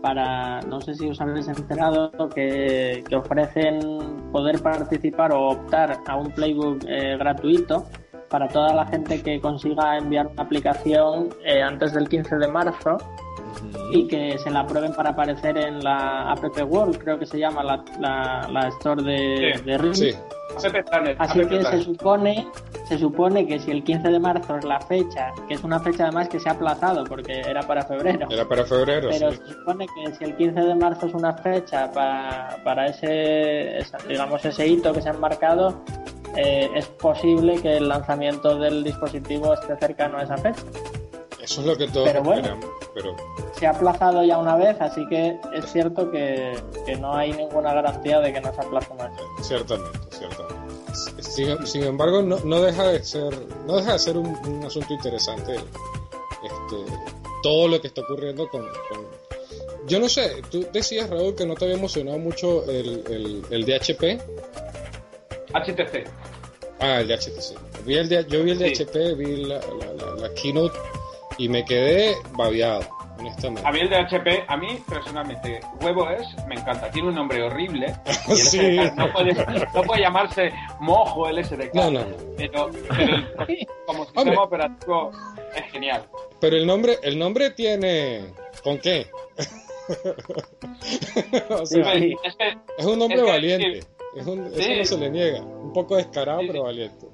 para, no sé si os habéis enterado, que, que ofrecen poder participar o optar a un playbook eh, gratuito para toda la gente que consiga enviar una aplicación eh, antes del 15 de marzo y que se la prueben para aparecer en la App World, creo que se llama la, la, la store de, Sí, de RIM. Sí, Así que se supone, se supone que si el 15 de marzo es la fecha, que es una fecha además que se ha aplazado porque era para febrero, era para febrero. pero sí. se supone que si el 15 de marzo es una fecha para, para ese, esa- digamos, ese hito que se han marcado, eh, es posible que el lanzamiento del dispositivo esté cercano a esa fecha. Eso es lo que todos Pero bueno. esperamos. Pero Se ha aplazado ya una vez, así que es cierto que, que no hay ninguna garantía de que no se aplace más. ciertamente, ciertamente. Sin, sin embargo, no, no deja de ser, no deja de ser un, un asunto interesante este, todo lo que está ocurriendo con, con- Yo no sé, tú decías, Raúl, que no te había emocionado mucho el, el, el DHP. HTC. Ah, el de HTC. Vi el de- yo vi el de Sí. HP, vi la, la, la- la keynote y me quedé babeado, honestamente. A mí el de HP, a mí personalmente, WebOS me encanta. Tiene un nombre horrible. Y el Sí. SDK no, puede, no puede llamarse Mojo el SDK. No, no. Pero, pero el- como sistema Hombre. operativo es genial. Pero el nombre, el nombre tiene. ¿Con qué? o sea, Sí. Es que es un nombre es que, valiente. Es un, Eso Sí. no se le niega. Un poco descarado, Sí, pero sí. valiente.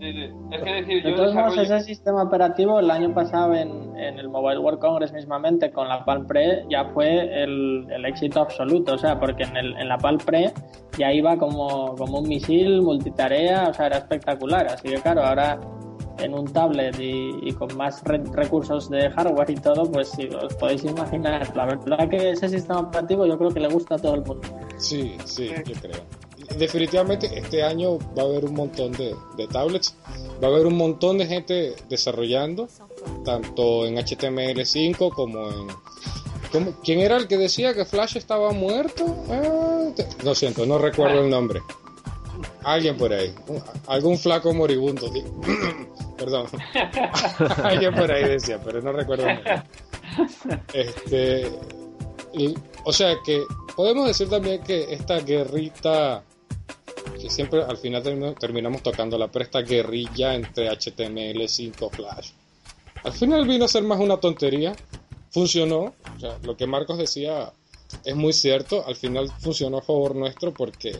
Sí, sí. Es que decir, yo desarrollo... ese sistema operativo el año pasado en, en el Mobile World Congress mismamente con la Palm Pre ya fue el, el éxito absoluto, o sea, porque en, el, en la Palm Pre ya iba como, como un misil multitarea, o sea, era espectacular. Así que claro, ahora en un tablet y, y con más re- recursos de hardware y todo, pues si os podéis imaginar, la verdad que ese sistema operativo yo creo que le gusta a todo el mundo. Sí, sí, yo creo. Definitivamente este año va a haber un montón de, tablets, va a haber un montón de gente desarrollando, tanto en HTML5 como en... ¿cómo- ¿Quién era el que decía que Flash estaba muerto? Ah, lo siento, no recuerdo el nombre. Alguien por ahí, algún flaco moribundo. Perdón. Alguien por ahí decía, pero no recuerdo nombre. Este, o sea que podemos decir también que esta guerrita, que siempre al final termi- terminamos tocándola, pero esta guerrilla entre HTML5 Flash, al final vino a ser más una tontería, funcionó, o sea, lo que Marcos decía es muy cierto, al final funcionó a favor nuestro porque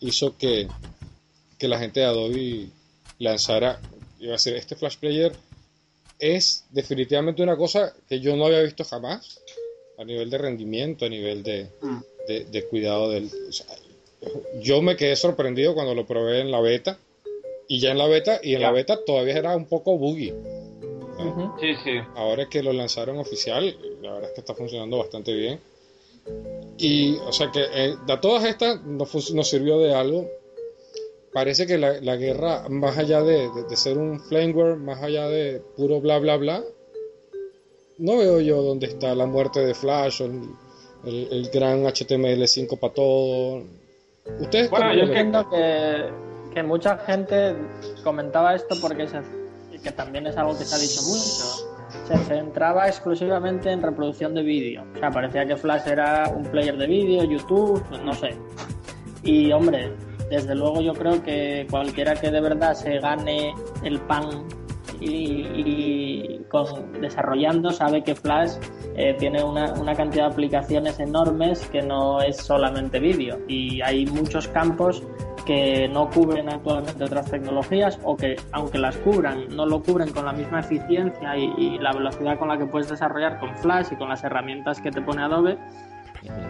hizo que, que la gente de Adobe lanzara, iba a decir, este Flash Player es definitivamente una cosa que yo no había visto jamás a nivel de rendimiento, a nivel de, de, de cuidado del... o sea, yo me quedé sorprendido cuando lo probé en la beta y ya en la beta y en la beta todavía era un poco buggy. ¿no? Ujú. Sí, sí. Ahora que lo lanzaron oficial, la verdad es que está funcionando bastante bien. Y, o sea que eh, de todas estas nos, nos sirvió de algo. Parece que la, la guerra, más allá de, de- de ser un flameware, más allá de puro bla bla bla, no veo yo dónde está la muerte de Flash o el, el- el gran HTML5 para todo. Ustedes Bueno, yo entiendo que, que mucha gente comentaba esto porque se, que también es algo que se ha dicho mucho. Se centraba exclusivamente en reproducción de vídeo. O sea, parecía que Flash era un player de vídeo, YouTube, no sé. Y hombre, desde luego yo creo que cualquiera que de verdad se gane el pan y, y con, desarrollando sabe que Flash eh, tiene una, una cantidad de aplicaciones enormes que no es solamente vídeo. Y hay muchos campos que no cubren actualmente otras tecnologías o que aunque las cubran no lo cubren con la misma eficiencia y, y la velocidad con la que puedes desarrollar con Flash y con las herramientas que te pone Adobe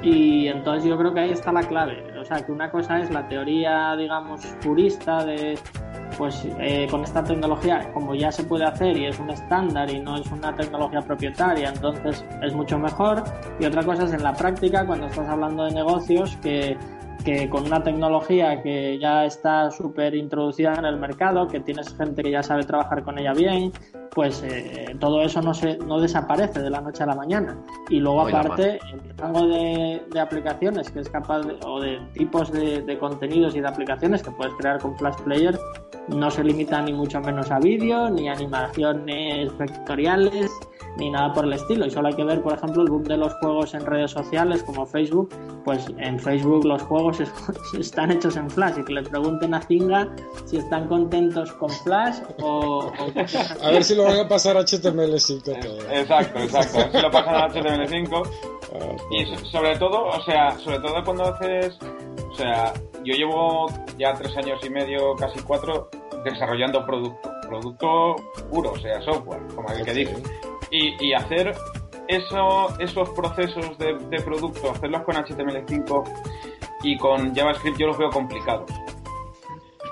y entonces yo creo que ahí está la clave. O sea, que una cosa es la teoría, digamos, purista de, pues eh, con esta tecnología, como ya se puede hacer y es un estándar y no es una tecnología propietaria, entonces es mucho mejor. Y otra cosa es en la práctica, cuando estás hablando de negocios, que, que con una tecnología que ya está súper introducida en el mercado, que tienes gente que ya sabe trabajar con ella bien, pues eh, todo eso no, se, no desaparece de la noche a la mañana. Y luego aparte, el rango de, de aplicaciones que es capaz de, o de tipos de, de contenidos y de aplicaciones que puedes crear con Flash Player no se limita ni mucho menos a vídeo, ni animaciones vectoriales, ni nada por el estilo. Y solo hay que ver, por ejemplo, el boom de los juegos en redes sociales como Facebook. Pues en Facebook los juegos es- están hechos en Flash y que le pregunten a Zinga si están contentos con Flash o... o- A ver si lo van a pasar a HTML5 todo. Exacto, exacto. A ver si lo pasan a HTML5. Ah, Y so- sobre todo, o sea, sobre todo cuando haces, o sea, yo llevo ya tres años y medio, casi cuatro, desarrollando producto, producto puro, o sea, software, como el que dice. Y, y hacer eso, esos procesos de, de producto, hacerlos con HTML5 y con JavaScript yo los veo complicados.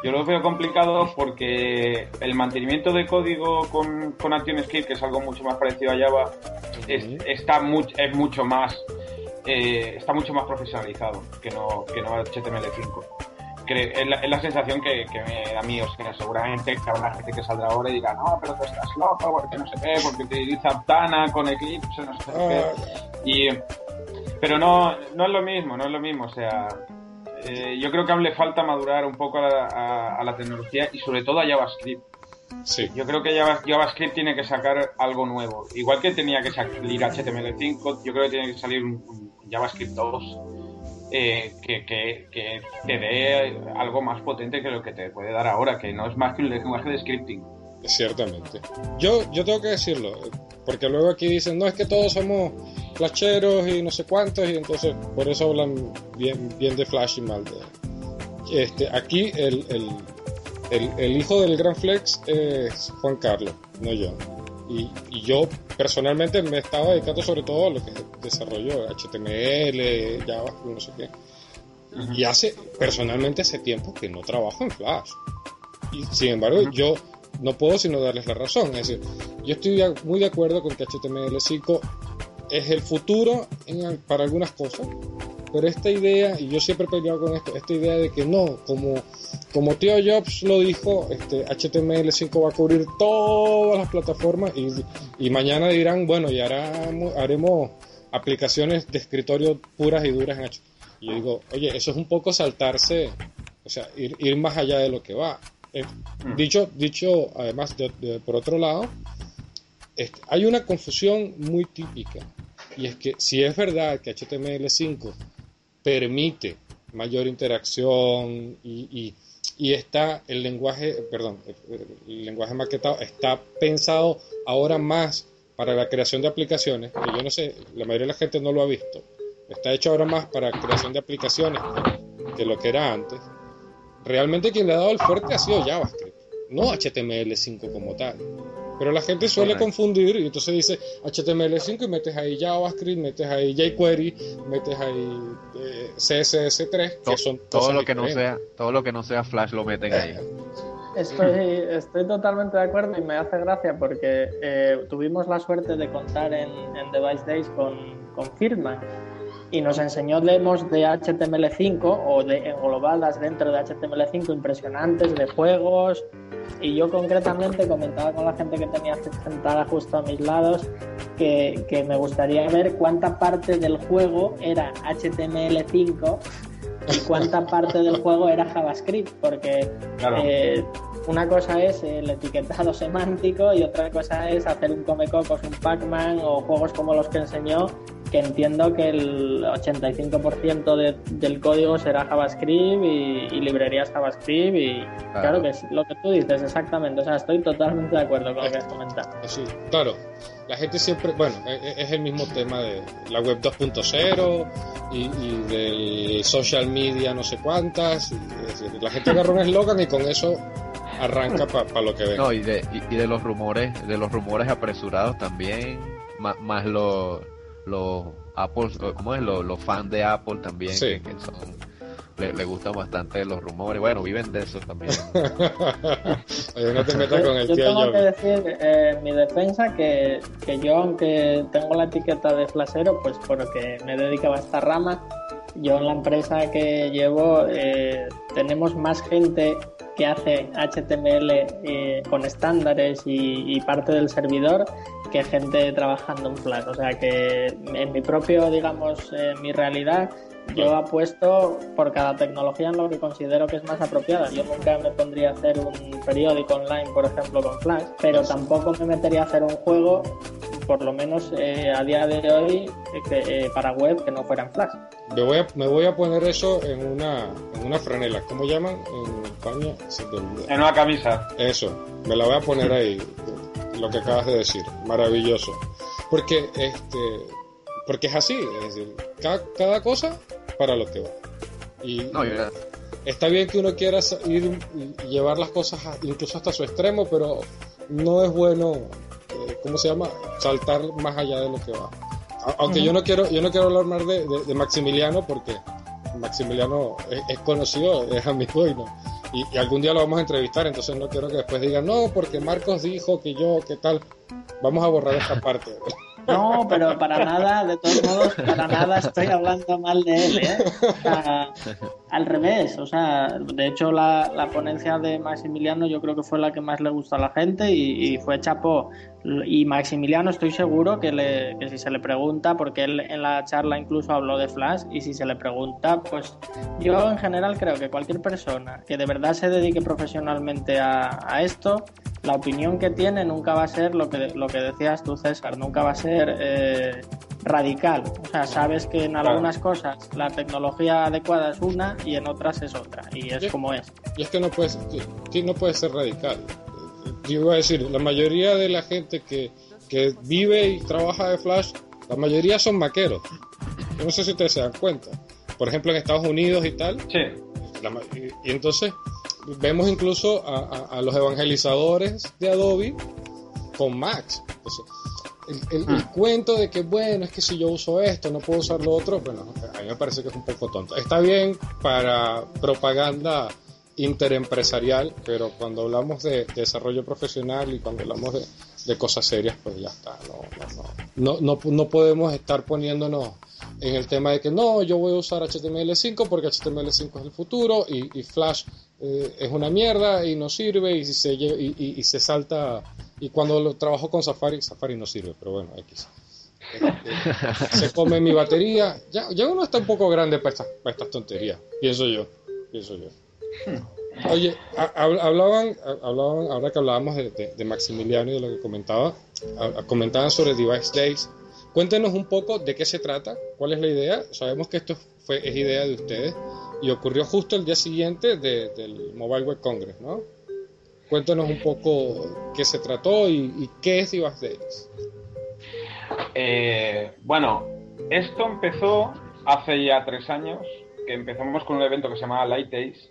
Yo los veo complicados porque el mantenimiento de código con, con ActionScript, que es algo mucho más parecido a Java, es, está much- es mucho más eh, está mucho más profesionalizado que no, que no HTML5. Cre- es, la, es la sensación que, que me da a mí, o sea, seguramente habrá gente que saldrá ahora y diga, no, pero tú estás loco, porque no sé qué, porque utiliza Tana con Eclipse, no sé qué. Y, pero no, no es lo mismo, no es lo mismo. O sea, eh, yo creo que aún le falta madurar un poco a la, a- a la tecnología y sobre todo a JavaScript. sí. Yo creo que Java- JavaScript tiene que sacar algo nuevo. Igual que tenía que salir HTML5, yo creo que tiene que salir un, un JavaScript 2 eh, que, que, que te dé algo más potente que lo que te puede dar ahora, que no es más que un lenguaje de scripting. Ciertamente. Yo, yo tengo que decirlo, porque luego aquí dicen, no es que todos somos flasheros y no sé cuántos, y entonces por eso hablan bien, bien de Flash y mal de... Este, aquí el, el, el, el hijo del Gran Flex es Juan Carlos, no yo. Y, y yo personalmente me estaba dedicando sobre todo a lo que es desarrollo HTML, Java, no sé qué. Y hace, personalmente hace tiempo que no trabajo en Flash. Y sin embargo, yo no puedo sino darles la razón. Es decir, yo estoy muy de acuerdo con que HTML5 es el futuro en para algunas cosas, pero esta idea, y yo siempre he peleado con esto, esta idea de que no, como, como Tío Jobs lo dijo, este, HTML5 va a cubrir todas las plataformas y, y mañana dirán, bueno, y haremos, haremos aplicaciones de escritorio puras y duras en HTML. Y yo digo, oye, eso es un poco saltarse, o sea, ir, ir más allá de lo que va. Eh, dicho, dicho, además, de- de- por otro lado, este, hay una confusión muy típica. Y es que si es verdad que HTML5 permite mayor interacción y, y- y está el lenguaje, perdón, el lenguaje maquetado está pensado ahora más para la creación de aplicaciones, que yo no sé, la mayoría de la gente no lo ha visto. Está hecho ahora más para creación de aplicaciones que, que lo que era antes. Realmente quien le ha dado el fuerte ha sido JavaScript, no HTML5 como tal. Pero la gente suele confundir y entonces dice HTML5 y metes ahí JavaScript, metes ahí jQuery, metes ahí eh, CSS3, To- que son todo lo que no sea, todo lo que no sea Flash lo meten ahí. Estoy, estoy totalmente de acuerdo y me hace gracia porque eh, tuvimos la suerte de contar en, en Device Days con, con Firman y nos enseñó demos de HTML5 o de englobadas dentro de HTML5 impresionantes de juegos y yo concretamente comentaba con la gente que tenía sentada justo a mis lados que, que me gustaría ver cuánta parte del juego era HTML5 y cuánta parte del juego era JavaScript porque Claro. eh, una cosa es el etiquetado semántico y otra cosa es hacer un Comecocos, un Pac-Man o juegos como los que enseñó, que entiendo que el 85% de- del código será JavaScript y, y librerías JavaScript y claro. que es lo que tú dices exactamente, o sea, estoy totalmente de acuerdo con lo que has comentado. Así, claro, la gente siempre, bueno, e- e- es el mismo tema de la web 2.0 y, y del social media no sé cuántas. y, es decir, la gente agarra un eslogan y con eso arranca para lo que venga. No, y de, y, y de los rumores, de los rumores apresurados también, ma- más, los los Apple, ¿cómo es? Los, los fans de Apple también, Sí. que, que son, le, le gustan bastante los rumores, bueno, viven de eso también. Oye, no te metas con el yo tío tengo que decir eh, en mi defensa que, que yo, aunque tengo la etiqueta de flasero, pues porque me dedicaba a esta rama, yo en la empresa que llevo eh, tenemos más gente que hace HTML eh, con estándares y, parte del servidor que gente trabajando en Flash. O sea que en mi propio, digamos, en mi realidad, yo apuesto por cada tecnología en lo que considero que es más apropiada. Yo nunca me pondría a hacer un periódico online, por ejemplo, con Flash, pero tampoco me metería a hacer un juego por lo menos eh, a día de hoy, eh, que, eh, para web que no fuera en Flash. Me voy a, me voy a poner eso en una, en una franela. ¿Cómo llaman en España? Se te olvida. En una camisa. Eso, me la voy a poner ahí, lo que acabas de decir, maravilloso. Porque este, porque es así, es decir, cada, cada cosa para lo que va. Y No, yo- está bien que uno quiera ir y llevar las cosas a- incluso hasta su extremo, pero no es bueno, eh, ¿cómo se llama? Saltar más allá de lo que va. A- Aunque yo no quiero, yo no quiero hablar más de, de- de Maximiliano porque Maximiliano es, es conocido, es amigo y no. Y, y algún día lo vamos a entrevistar, entonces no quiero que después digan, no, porque Marcos dijo que yo, que tal. Vamos a borrar esta parte. No, pero para nada, de todos modos, para nada estoy hablando mal de él, ¿eh? Al revés, o sea, de hecho la, la ponencia de Maximiliano yo creo que fue la que más le gustó a la gente y, y fue chapo. Y Maximiliano estoy seguro que, le, que si se le pregunta, porque él en la charla incluso habló de Flash, y si se le pregunta, pues yo en general creo que cualquier persona que de verdad se dedique profesionalmente a, a esto, la opinión que tiene nunca va a ser lo que, lo que decías tú, César, nunca va a ser eh, radical. O sea, sabes que en algunas cosas la tecnología adecuada es una y en otras es otra, y es como es. Y es que no puede, no puede ser radical. Yo iba a decir, la mayoría de la gente que, que vive y trabaja de Flash, la mayoría son maqueros. Yo no sé si ustedes se dan cuenta. Por ejemplo, en Estados Unidos y tal. Sí. la y, y entonces vemos incluso a, a- a los evangelizadores de Adobe con Max. Entonces, el, el- el cuento de que, bueno, es que si yo uso esto, no puedo usar lo otro, bueno, a mí me parece que es un poco tonto. Está bien para propaganda interempresarial, pero cuando hablamos de, de desarrollo profesional y cuando hablamos de, cosas serias, pues ya está. No, no, no, no, no, podemos estar poniéndonos en el tema de que no, yo voy a usar HTML5 porque HTML5 es el futuro y, Flash eh, es una mierda y no sirve y se, y, y- y se salta. Y cuando lo trabajo con Safari, Safari no sirve, pero bueno, X. Este, se come mi batería. Ya, ya uno está un poco grande para estas, para estas tonterías, pienso yo. Pienso yo. Oye, ha- hab- hablaban, ha- hablaban, ahora que hablábamos de, de- de Maximiliano y de lo que comentaba, ha- comentaban sobre Device Days. Cuéntenos un poco de qué se trata, cuál es la idea. Sabemos que esto fue, es idea de ustedes y ocurrió justo el día siguiente de- del Mobile Web Congress, ¿no? Cuéntenos un poco qué se trató y, y qué es Device Days. Eh, bueno, esto empezó hace ya tres años, que empezamos con un evento que se llamaba Light Days,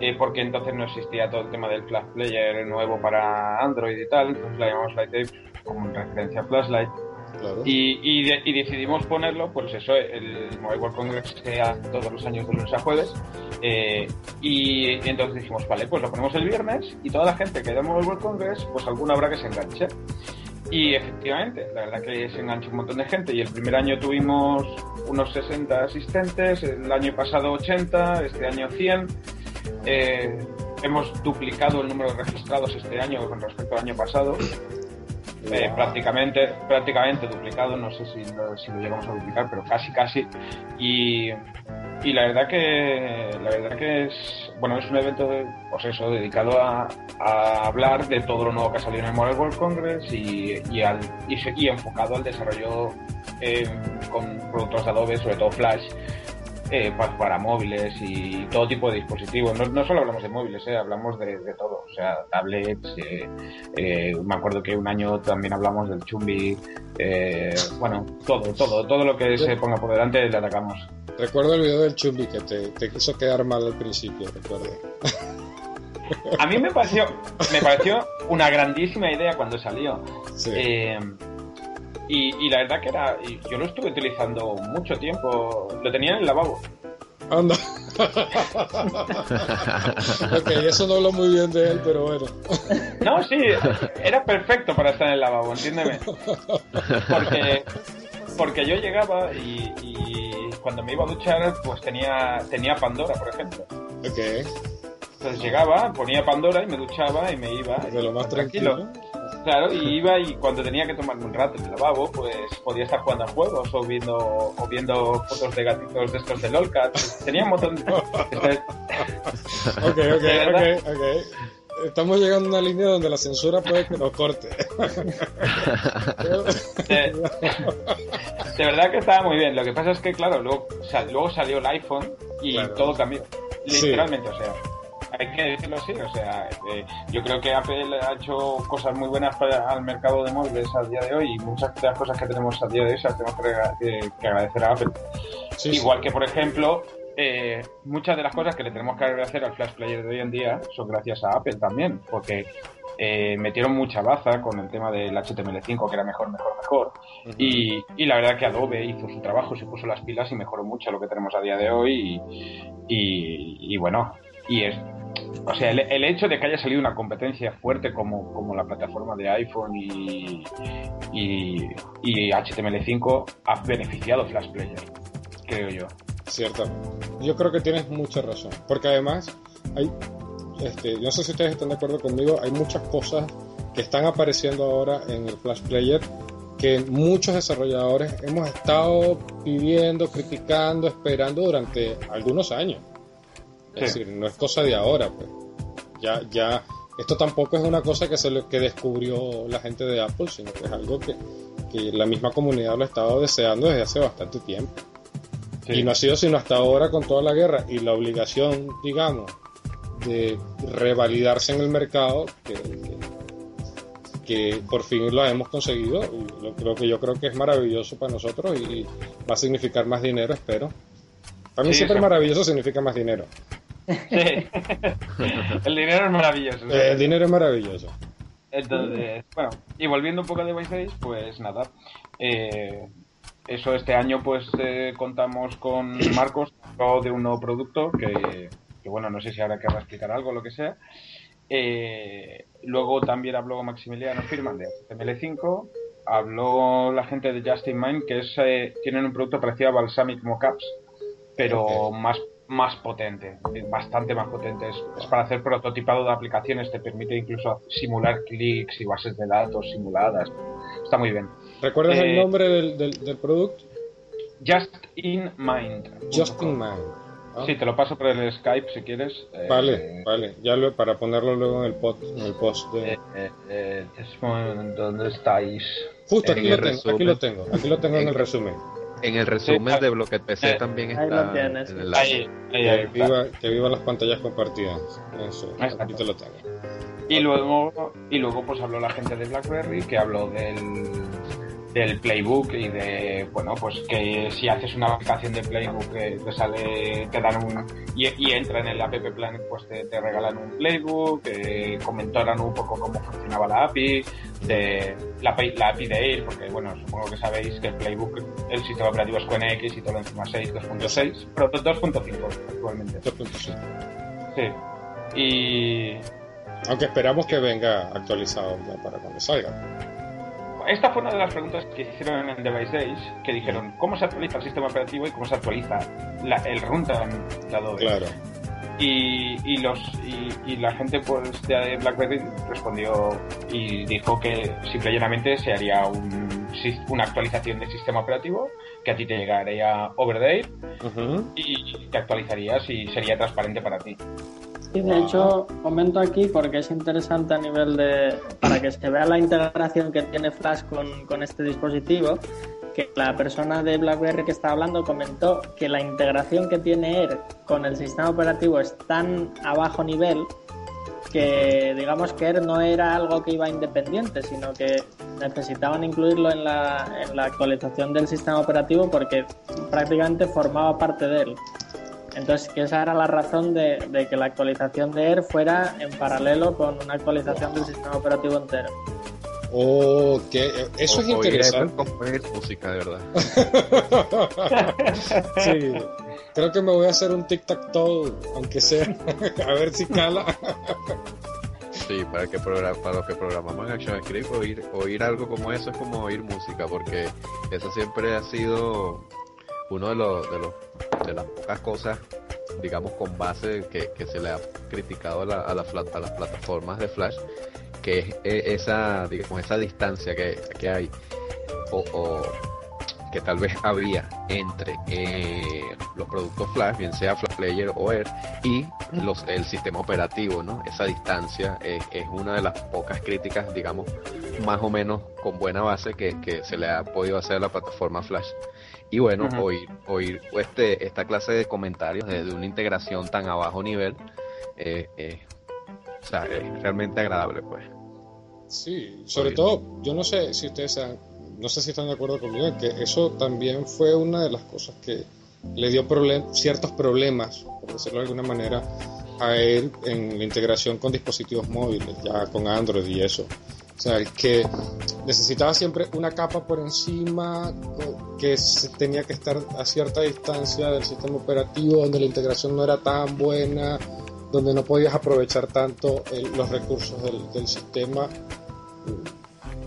eh, porque entonces no existía todo el tema del Flash Player nuevo para Android y tal, entonces la llamamos Light como en referencia a Flashlight. Claro. Y, y de- y decidimos ponerlo, pues eso, el Mobile World Congress se hace todos los años de lunes a jueves. eh, y entonces dijimos, vale, pues lo ponemos el viernes y toda la gente que haya Mobile World Congress, pues alguna habrá que se enganche. Y efectivamente, la verdad que se enganchó un montón de gente. Y el primer año tuvimos unos 60 asistentes, el año pasado 80, este año 100. Eh, hemos duplicado el número de registrados este año con respecto al año pasado. Eh, prácticamente, prácticamente duplicado, no sé si lo, si lo llegamos a duplicar, pero casi, casi. Y, y la verdad que la verdad que es bueno es un evento pues eso dedicado a, a hablar de todo lo nuevo que ha salido en el Mobile World Congress y, y, al, y enfocado al desarrollo eh, con productos de Adobe, sobre todo Flash, eh, pa- para, móviles y todo tipo de dispositivos. No, no solo hablamos de móviles, eh, hablamos de, de todo, o sea, tablets. eh, eh, me acuerdo que un año también hablamos del Chumbi. eh, bueno, todo, todo, todo lo que se ponga por delante le atacamos. Recuerdo el video del Chumbi que te, te quiso quedar mal al principio, recuerdo. A mí me pareció, me pareció una grandísima idea cuando salió. Sí. Y, y la verdad que era, y yo lo estuve utilizando mucho tiempo, lo tenía en el lavabo. Anda. ok, eso no hablo muy bien de él, pero bueno. No, sí, era perfecto para estar en el lavabo, entiéndeme. Porque, porque yo llegaba y, y cuando me iba a duchar, pues tenía, tenía Pandora, por ejemplo. Ok, Entonces llegaba, ponía Pandora y me duchaba y me iba. de lo más tranquilo. Claro, y iba y cuando tenía que tomarme un rato en el lavabo, pues podía estar jugando a juegos o viendo, o viendo fotos de gatitos de estos de LOLCAT. Tenía un montón de... Ok, ok, ok, ok. estamos llegando a una línea donde la censura puede que nos corte. De, de verdad que estaba muy bien. Lo que pasa es que, claro, luego, o sea, luego salió el iPhone y Claro. todo cambió. Sí. Literalmente, o sea. Hay que decirlo así, o sea, eh, yo creo que Apple ha hecho cosas muy buenas para el mercado de móviles al día de hoy y muchas de las cosas que tenemos al día de hoy se las tenemos que, agradecer a Apple. Sí, sí. Igual que, por ejemplo, eh, muchas de las cosas que le tenemos que agradecer al Flash Player de hoy en día son gracias a Apple también, porque eh, metieron mucha baza con el tema del HTML5, que era mejor, mejor, mejor. Y, y la verdad que Adobe hizo su trabajo, se puso las pilas y mejoró mucho lo que tenemos a día de hoy. Y, y- y bueno, y es. O sea, el, el hecho de que haya salido una competencia fuerte como, como la plataforma de iPhone y, y, y HTML5 ha beneficiado Flash Player, creo yo. Cierto. Yo creo que tienes mucha razón. Porque además, hay, este, no sé si ustedes están de acuerdo conmigo, hay muchas cosas que están apareciendo ahora en el Flash Player que muchos desarrolladores hemos estado pidiendo, criticando, esperando durante algunos años. Es Sí. decir, no es cosa de ahora, pues. Ya, ya, esto tampoco es una cosa que se lo, que descubrió la gente de Apple, sino que es algo que, que la misma comunidad lo ha estado deseando desde hace bastante tiempo. Sí. Y no ha sido sino hasta ahora con toda la guerra y la obligación, digamos, de revalidarse en el mercado que, que, que por fin lo hemos conseguido. Y lo, lo que yo creo que es maravilloso para nosotros y va a significar más dinero, espero. Para mí Sí, siempre sí. maravilloso significa más dinero. Sí. el dinero es maravilloso. El dinero es maravilloso. Entonces, bueno, y volviendo un poco a Device pues nada. eh, eso este año pues eh, contamos con Marcos de un nuevo producto que, que, bueno, no sé si ahora querrá explicar algo lo que sea. Eh, luego también habló Maximiliano Firman de HTML5. Habló la gente de Justin Mind, que es eh, tienen un producto parecido a Balsamic Mockups, pero más más potente, bastante más potente. Es, es para hacer prototipado de aplicaciones, te permite incluso simular clics y bases de datos simuladas. Está muy bien. ¿Recuerdas el Eh, nombre del, del, del producto? Just in Mind. Justin Mind. Ah, Sí, te lo paso por el Skype si quieres. Eh, Vale, vale. Ya lo, para ponerlo luego en el, pod, en el post de... eh, eh, eh, just ¿Dónde estáis? Justo lo, tengo, aquí lo tengo, aquí lo tengo en el resumen. En el resumen Sí, de Blocket PC eh, también ahí lo está tienes. en el Ahí, ahí, ahí Que está. viva, que viva las pantallas compartidas. Eso, está. aquí te lo tengo. Y luego, y luego pues habló la gente de BlackBerry que habló del, del playbook y de, bueno, pues que si haces una aplicación de playbook eh, te sale, te dan un, y, y entra en el app plan, pues te, te regalan un playbook, eh, comentaron un poco cómo funcionaba la API, de, la, API la API de Air, porque bueno, supongo que sabéis que el playbook, el sistema operativo es QNX y todo encima 6, 2.6, pero 2.5 actualmente. 2.5. Sí. Y, Aunque esperamos que venga actualizado ya para cuando salga. Esta fue una de las preguntas que hicieron en Device Days, que dijeron cómo se actualiza el sistema operativo y cómo se actualiza la- el runtime de Adobe. Claro. Y, y los y, y la gente pues de BlackBerry respondió y dijo que simple y llanamente se haría un, una actualización del sistema operativo que a ti te llegaría over the air Ujú. y te actualizarías y sería transparente para ti. Y de hecho, comento aquí porque es interesante a nivel de. para que se vea la integración que tiene Flash con, con este dispositivo. Que la persona de BlackBerry que estaba hablando comentó que la integración que tiene Air con el sistema operativo es tan a bajo nivel que digamos que Air no era algo que iba independiente, sino que necesitaban incluirlo en la, en la actualización del sistema operativo porque prácticamente formaba parte de él. Entonces, que esa era la razón de, de que la actualización de Air fuera en paralelo con una actualización del sistema operativo entero. Oh, que eso es O- oír interesante. componer música, de verdad. Sí. Creo que me voy a hacer un tic-tac-toe, aunque sea, a ver si cala. Sí, para, que para los que programamos en ActionScript, oír, oír algo como eso es como oír música, porque eso siempre ha sido uno de los, de las pocas cosas, digamos, con base que, que se le ha criticado a, la- a, a las plataformas de Flash, que es eh, esa, digamos, esa distancia que, que hay, o, o que tal vez había entre eh, los productos Flash, bien sea Flash Player o Air, y los, el sistema operativo, ¿no? Esa distancia es, es una de las pocas críticas, digamos, más o menos con buena base que, que se le ha podido hacer a la plataforma Flash. Y bueno, Ujú. oír, oír este, esta clase de comentarios de, de una integración tan a bajo nivel, eh, eh, o sea, es realmente agradable, pues. Sí, sobre todo, yo no sé si ustedes sean- no sé si están de acuerdo conmigo que eso también fue una de las cosas que le dio problem- ciertos problemas, por decirlo de alguna manera, a él en la integración con dispositivos móviles, ya con Android y eso. O sea, el que necesitaba siempre una capa por encima que tenía que estar a cierta distancia del sistema operativo, donde la integración no era tan buena, donde no podías aprovechar tanto el- los recursos del, del sistema.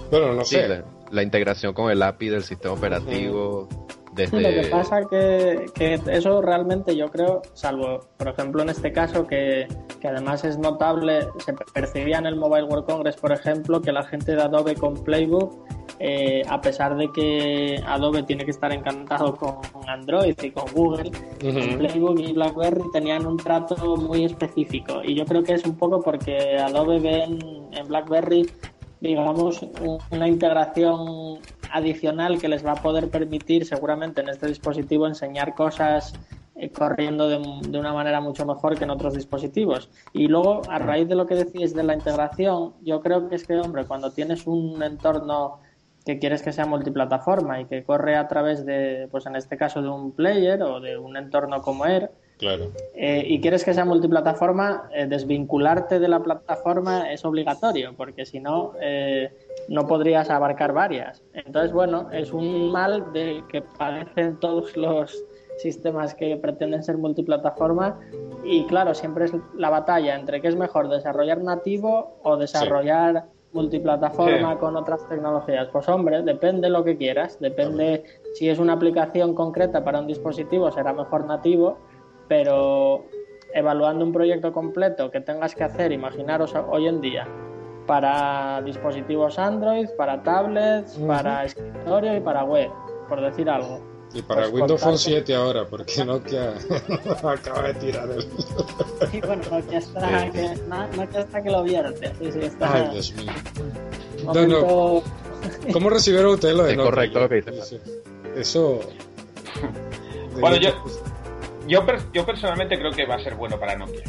Bueno, no Sí, sé. la, la integración con el API del sistema operativo, desde... Lo que pasa que, que eso realmente yo creo, salvo por ejemplo en este caso que, que además es notable, se percibía en el Mobile World Congress por ejemplo que la gente de Adobe con Playbook, eh, a pesar de que Adobe tiene que estar encantado con Android y con Google, Ujú. Playbook y BlackBerry tenían un trato muy específico y yo creo que es un poco porque Adobe ve en, en BlackBerry digamos un- una integración adicional que les va a poder permitir seguramente en este dispositivo enseñar cosas eh, corriendo de, de una manera mucho mejor que en otros dispositivos. Y luego a raíz de lo que decís de la integración yo creo que es que hombre cuando tienes un entorno que quieres que sea multiplataforma y que corre a través de, pues en este caso de un player o de un entorno como Air, Claro. eh, y quieres que sea multiplataforma, eh, desvincularte de la plataforma es obligatorio, porque si no, eh, no podrías abarcar varias. Entonces, bueno, es un mal del que padecen todos los sistemas que pretenden ser multiplataforma y claro, siempre es la batalla entre qué es mejor, desarrollar nativo o desarrollar multiplataforma Sí. con otras tecnologías. Pues hombre, depende lo que quieras, depende si es una aplicación concreta para un dispositivo será mejor nativo, pero evaluando un proyecto completo que tengas que hacer, imaginaros hoy en día, para dispositivos Android, para tablets, para escritorio y para web, por decir algo. Y para Pues Windows Phone contarte- 7 ahora, porque Nokia acaba de tirar el... Y bueno, no que está que, no, no que está que lo vierte. Sí, sí, está. Ay, Dios mío. No, momento- no. ¿Cómo recibieron ustedes lo de Es Nokia? correcto lo que dice Eso. Eso... Bueno, yo, yo, yo personalmente creo que va a ser bueno para Nokia.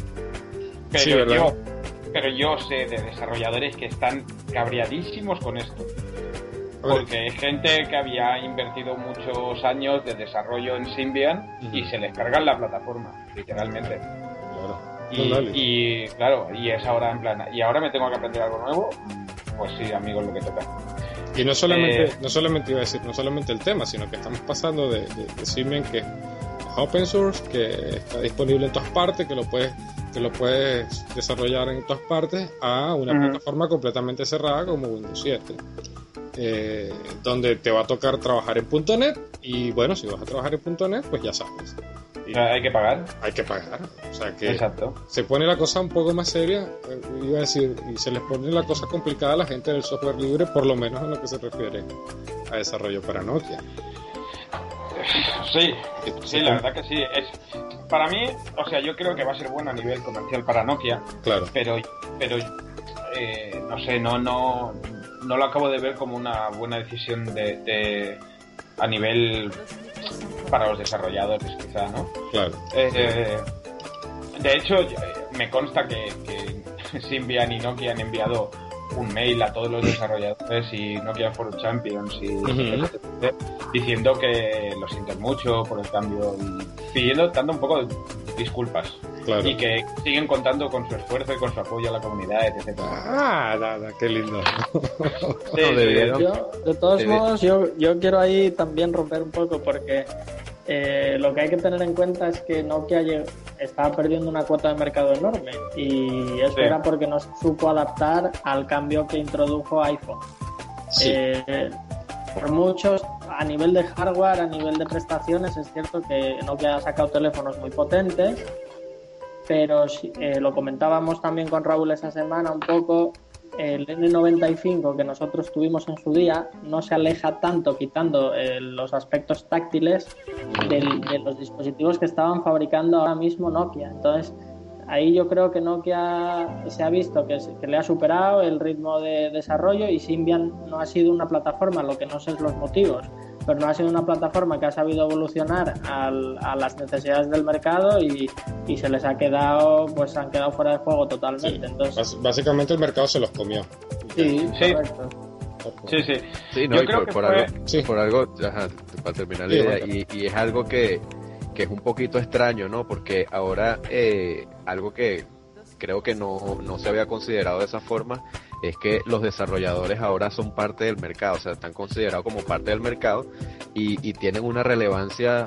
Pero, yo, pero yo sé de desarrolladores que están cabreadísimos con esto. Porque hay gente que había invertido muchos años de desarrollo en Symbian y se les carga la plataforma, literalmente. claro. Y, No, dale. y, claro, y es ahora en plan, y ahora me tengo que aprender algo nuevo, pues sí, amigos, lo que toca. Y no solamente, Eh, no solamente iba a decir, no solamente el tema, sino que estamos pasando de, de, de Symbian que open source, que está disponible en todas partes, que lo puedes, que lo puedes desarrollar en todas partes, a una plataforma completamente cerrada como Windows 7. eh, donde te va a tocar trabajar en .NET y bueno, si vas a trabajar en .NET, pues ya sabes, O sea, hay que pagar. hay que pagar. O sea que Exacto. se pone la cosa un poco más seria, eh, iba a decir, y se les pone la cosa complicada a la gente del software libre, por lo menos en lo que se refiere a desarrollo para Nokia. Sí, sí, la verdad que sí. Es, para mí, o sea, yo creo que va a ser bueno a nivel comercial para Nokia, Claro, pero, pero eh, no sé, no, no, no lo acabo de ver como una buena decisión de, de- a nivel para los desarrolladores, quizá, ¿no? claro. Eh, de hecho, me consta que, que Symbian y Nokia han enviado un mail a todos los desarrolladores y Nokia for Champions y Ujú. diciendo que lo sienten mucho por el cambio y pidiendo, dando un poco de disculpas Claro. y que siguen contando con su esfuerzo y con su apoyo a la comunidad, etc. Ah, nada, qué lindo. Sí, No, sí, debieron. Yo, de todos modos, yo, yo quiero ahí también romper un poco porque eh, lo que hay que tener en cuenta es que Nokia estaba perdiendo una cuota de mercado enorme y eso Sí. era porque no supo adaptar al cambio que introdujo iPhone. Sí, Eh, por muchos, a nivel de hardware, a nivel de prestaciones, es cierto que Nokia ha sacado teléfonos muy potentes, pero eh, lo comentábamos también con Raúl esa semana un poco, el N95 que nosotros tuvimos en su día no se aleja tanto, quitando eh, los aspectos táctiles del- de los dispositivos que estaban fabricando ahora mismo Nokia. Entonces, ahí yo creo que Nokia se ha visto que, que le ha superado el ritmo de desarrollo y Symbian no ha sido una plataforma, lo que no sé los motivos, pero no ha sido una plataforma que ha sabido evolucionar al- a las necesidades del mercado y, y se les ha quedado, pues han quedado fuera de juego Sí. totalmente. Entonces, Básicamente el mercado se los comió. sí, Sí. correcto. Sí, sí. Sí, no, Yo y creo por, que por fue- algo, Sí. por algo, ajá, para terminar la Sí, idea, y, y es algo que, que es un poquito extraño, ¿no? Porque ahora eh, algo que creo que no, no se había considerado de esa forma es que los desarrolladores ahora son parte del mercado, o sea, están considerados como parte del mercado y, y tienen una relevancia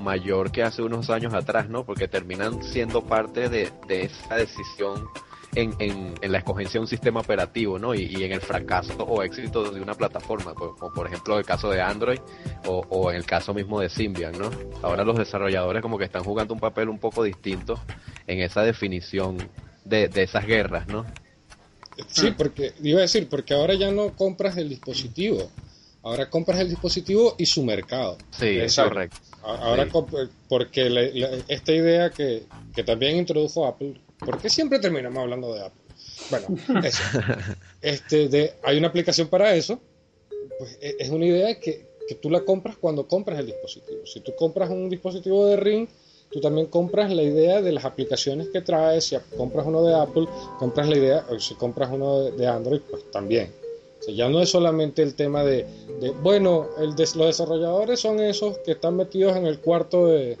mayor que hace unos años atrás, ¿no? Porque terminan siendo parte de, esa decisión en, en, la escogencia de un sistema operativo, ¿no? Y, en el fracaso o éxito de una plataforma, como, como por ejemplo el caso de Android o, o en el caso mismo de Symbian, ¿no? Ahora los desarrolladores como que están jugando un papel un poco distinto en esa definición de, de esas guerras, ¿no? Sí, porque iba a decir, porque ahora ya no compras el dispositivo, ahora compras el dispositivo y su mercado. Sí, es correcto. Ahora, Sí. comp- porque la- la- esta idea que, que también introdujo Apple, ¿por qué siempre terminamos hablando de Apple? Bueno, eso. Este, de, hay una aplicación para eso, pues e- es una idea que, que tú la compras cuando compras el dispositivo. Si tú compras un dispositivo de Ring, tú también compras la idea de las aplicaciones que trae. Si compras uno de Apple, compras la idea, o si compras uno de, de Android, pues también. O sea, ya no es solamente el tema de, de, bueno, el des- los desarrolladores son esos que están metidos en el cuarto de,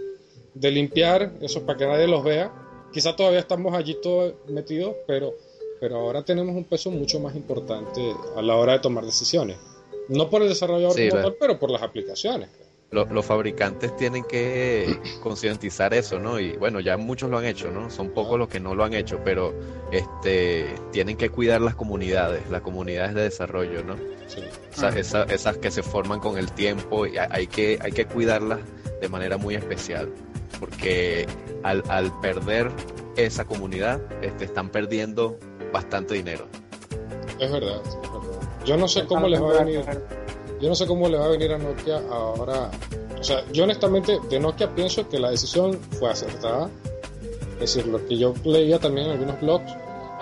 de limpiar, esos para que nadie los vea. Quizá todavía estamos allí todos metidos, pero, pero ahora tenemos un peso mucho más importante a la hora de tomar decisiones. No por el desarrollador Sí, como tal, pero por las aplicaciones. Lo- los fabricantes tienen que concientizar eso, ¿no? Y bueno, ya muchos lo han hecho, ¿no? Son pocos los que no lo han hecho, pero este tienen que cuidar las comunidades, las comunidades de desarrollo, ¿no? Sí. Esa- esa- esas que se forman con el tiempo y ha- hay que, hay que cuidarlas de manera muy especial, porque al, al perder esa comunidad, este, están perdiendo bastante dinero. Es verdad, sí, es verdad. Yo no sé cómo les va a venir. Yo no sé cómo le va a venir a Nokia ahora. O sea, yo honestamente de Nokia pienso que la decisión fue acertada. Es decir, lo que yo leía también en algunos blogs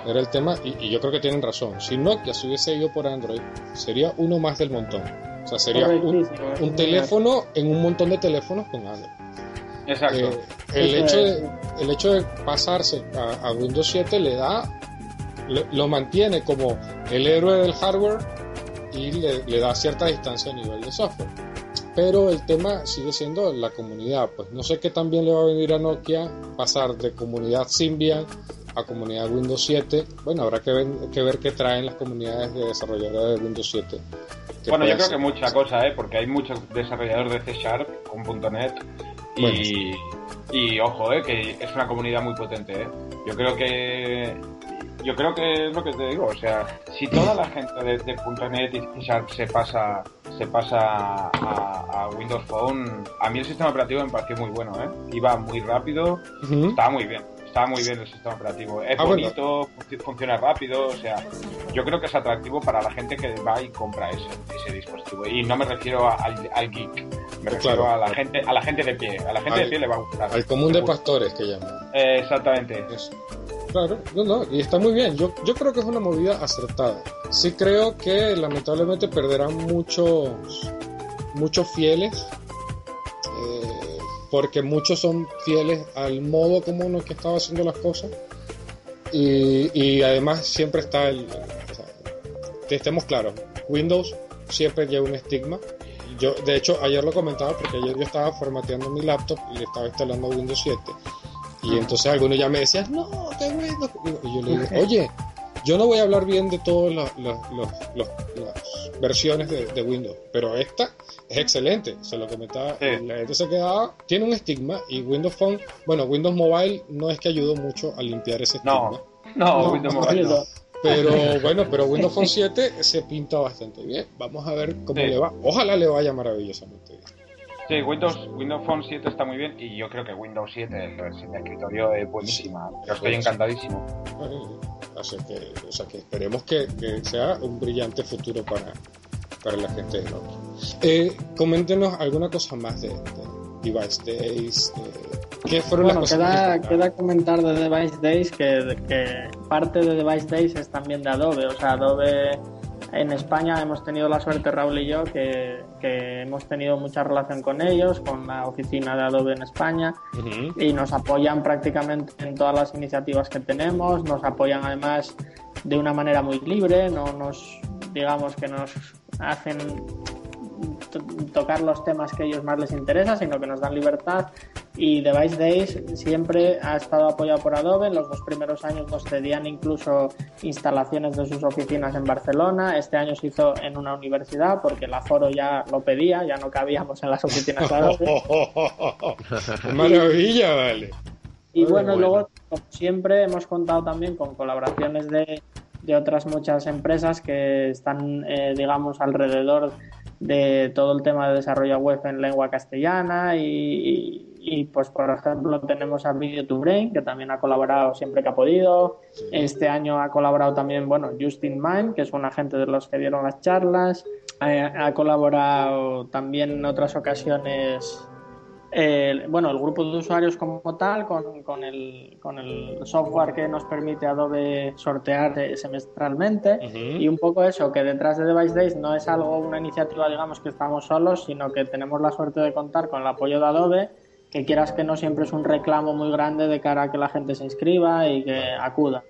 era el tema, y, y yo creo que tienen razón. Si Nokia se hubiese ido por Android, sería uno más del montón. O sea, sería un, un teléfono en un montón de teléfonos con Android. Exacto. Eh, el, hecho de, el hecho de pasarse a, a Windows 7 le da, le- lo mantiene como el héroe del hardware y le, le da cierta distancia a nivel de software. Pero el tema sigue siendo la comunidad. Pues no sé qué también le va a venir a Nokia pasar de comunidad Symbian a comunidad Windows 7. Bueno, habrá que ver, que ver qué traen las comunidades de desarrolladores de Windows 7. que Bueno, yo creo ser- que mucha cosa, ¿eh? Porque hay muchos desarrolladores de C Sharp con .NET y, Bueno, y ojo, ¿eh? Que es una comunidad muy potente, ¿eh? Yo creo que yo creo que es lo que te digo, o sea, si toda la gente de, de .NET y Sharp se pasa se pasa a, a Windows Phone, a mí el sistema operativo me pareció muy bueno, ¿eh? Iba muy rápido, estaba muy bien. Estaba muy bien el sistema operativo. Es Ah, bonito, func- funciona rápido, o sea, yo creo que es atractivo para la gente que va y compra ese, ese dispositivo. Y no me refiero a- al, al geek, me refiero Claro. a la gente, a la gente de pie. A la gente Al- de pie le va a gustar. Al común de pastores que llaman. Eh, exactamente. Eso. Claro, no, no, y está muy bien. Yo, yo creo que es una movida acertada. Sí creo que lamentablemente perderán muchos, muchos fieles, eh, porque muchos son fieles al modo como uno que estaba haciendo las cosas. Y, y además siempre está el, o estemos claros, Windows siempre lleva un estigma. Yo, de hecho, ayer lo comentaba porque ayer yo estaba formateando mi laptop y le estaba instalando Windows 7. Y entonces algunos ya me decían, no, que Windows. Y yo le digo, oye, yo no voy a hablar bien de todas las, versiones de, de Windows, pero esta es excelente. Se lo comentaba, Sí. la gente se quedaba, tiene un estigma y Windows Phone, bueno, Windows Mobile no es que ayudó mucho a limpiar ese estigma. No, no, No, Windows Mobile no. Pero bueno, pero Windows Phone 7 se pinta bastante bien. Vamos a ver cómo Sí. le va. Ojalá le vaya maravillosamente bien. Sí, Windows, Windows Phone 7 está muy bien y yo creo que Windows 7, la versión de escritorio, es buenísima. Yo estoy encantadísimo. Así que, o sea que esperemos que, que sea un brillante futuro para, para la gente de Nokia. Eh, coméntenos alguna cosa más de, de Device Days. eh, ¿Qué fueron Bueno, las cosas queda, que queda comentar de Device Days que, que parte de Device Days es también de Adobe. O sea, Adobe en España hemos tenido la suerte, Raúl y yo, que, que hemos tenido mucha relación con ellos, con la oficina de Adobe en España, y nos apoyan prácticamente en todas las iniciativas que tenemos. Nos apoyan además de una manera muy libre, no nos, digamos que nos hacen tocar los temas que a ellos más les interesa, sino que nos dan libertad. Y Device Days siempre ha estado apoyado por Adobe. En los dos primeros años nos cedían incluso instalaciones de sus oficinas en Barcelona. Este año se hizo en una universidad porque el aforo ya lo pedía, ya no cabíamos en las oficinas de Adobe. ¡Qué maravilla, vale! Y bueno, bueno. luego, como siempre, hemos contado también con colaboraciones de, de otras muchas empresas que están, eh, digamos, alrededor de todo el tema de desarrollo web en lengua castellana y, y- y, pues, por ejemplo, tenemos a Video to Brain, que también ha colaborado siempre que ha podido. Este año ha colaborado también, bueno, Justin Mind, que es un agente de los que dieron las charlas. Eh, ha colaborado también en otras ocasiones el- bueno, el grupo de usuarios como tal, con, con el, con el software que nos permite Adobe sortear eh, semestralmente. Ujú. Y un poco eso, que detrás de Device Days no es algo, una iniciativa, digamos, que estamos solos, sino que tenemos la suerte de contar con el apoyo de Adobe, que quieras que no siempre es un reclamo muy grande de cara a que la gente se inscriba y que acuda.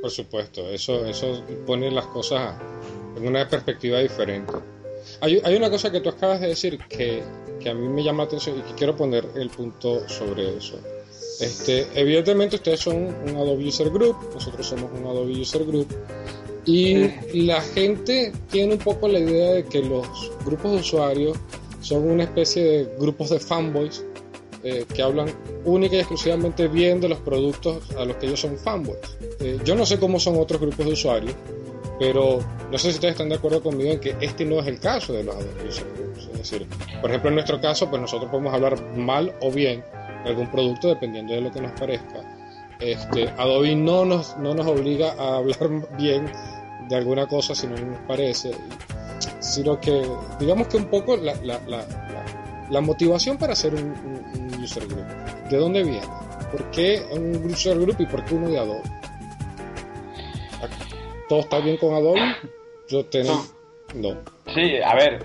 Por supuesto, eso, eso pone las cosas en una perspectiva diferente. Hay, hay una cosa que tú acabas de decir que, que a mí me llama la atención y que quiero poner el punto sobre eso. Este, evidentemente ustedes son un Adobe User Group, nosotros somos un Adobe User Group y la gente tiene un poco la idea de que los grupos de usuarios son una especie de grupos de fanboys eh, que hablan única y exclusivamente bien de los productos a los que ellos son fanboys. Eh, yo no sé cómo son otros grupos de usuarios, pero no sé si ustedes están de acuerdo conmigo en que este no es el caso de los Groups. Es decir, por ejemplo, en nuestro caso, pues nosotros podemos hablar mal o bien de algún producto dependiendo de lo que nos parezca. Este, Adobe no nos, no nos obliga a hablar bien de alguna cosa si no nos parece, sino que digamos que un poco la, la, la, la motivación para hacer un, un- un user group, ¿de dónde viene? ¿Por qué un user group y por qué uno de Adobe? ¿Todo está bien con Adobe? Yo tengo... No. Sí, a ver.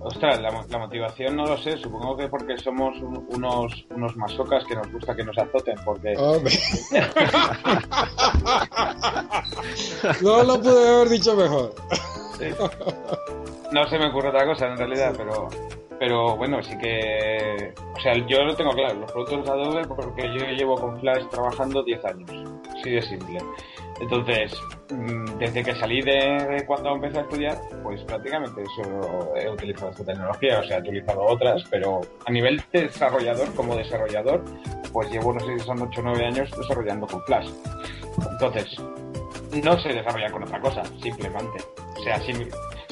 Ostras, la, mo- la motivación no lo sé. Supongo que porque somos un- unos, unos masocas que nos gusta que nos azoten. Porque Hombre. no lo pude haber dicho mejor. no se me ocurre otra cosa en realidad, pero pero bueno, sí que. O sea, yo lo tengo claro. Los productos de Adobe porque yo llevo con Flash trabajando 10 años. Así de simple. Entonces, mm, desde que salí de, cuando empecé a estudiar, pues prácticamente solo he utilizado esta tecnología, o sea, he utilizado otras, pero a nivel de desarrollador, como desarrollador, pues llevo, no sé si son 8 o 9 años desarrollando con Flash. Entonces, no sé desarrollar con otra cosa, simplemente. O sea, si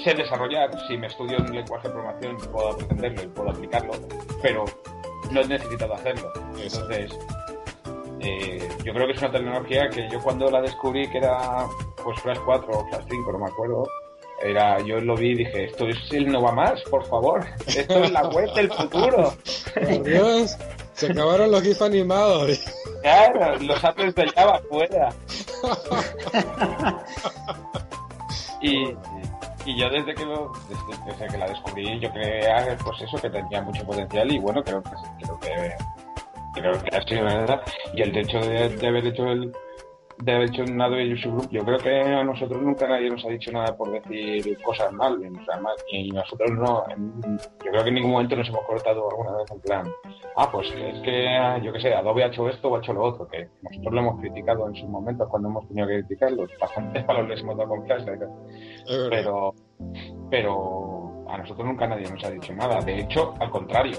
sé desarrollar, si me estudio un lenguaje de programación, puedo aprenderlo y puedo aplicarlo, pero no he necesitado hacerlo. Entonces, eh, yo creo que es una tecnología que yo cuando la descubrí, que era pues Flash 4 o Flash 5, no me acuerdo, era, yo lo vi y dije, esto es el Nova Más, por favor, esto es la web del futuro. Dios, se acabaron los GIF animados. Claro, los apples de Java fuera. y, y yo desde que lo, desde, desde que la descubrí, yo creía pues eso que tenía mucho potencial y bueno creo que creo que creo que ha sido verdad. Y el hecho de, de haber hecho el de haber hecho un Adobe User Group, yo creo que a nosotros nunca nadie nos ha dicho nada por decir cosas mal, o sea, mal, y nosotros no, en- yo creo que en ningún momento nos hemos cortado alguna vez en plan, ah, pues es que, yo qué sé, Adobe ha hecho esto o ha hecho lo otro, que nosotros lo hemos criticado en sus momentos cuando hemos tenido que criticarlo, bastantes palos les hemos dado con Flash, verdad. pero pero a nosotros nunca nadie nos ha dicho nada. De hecho, al contrario,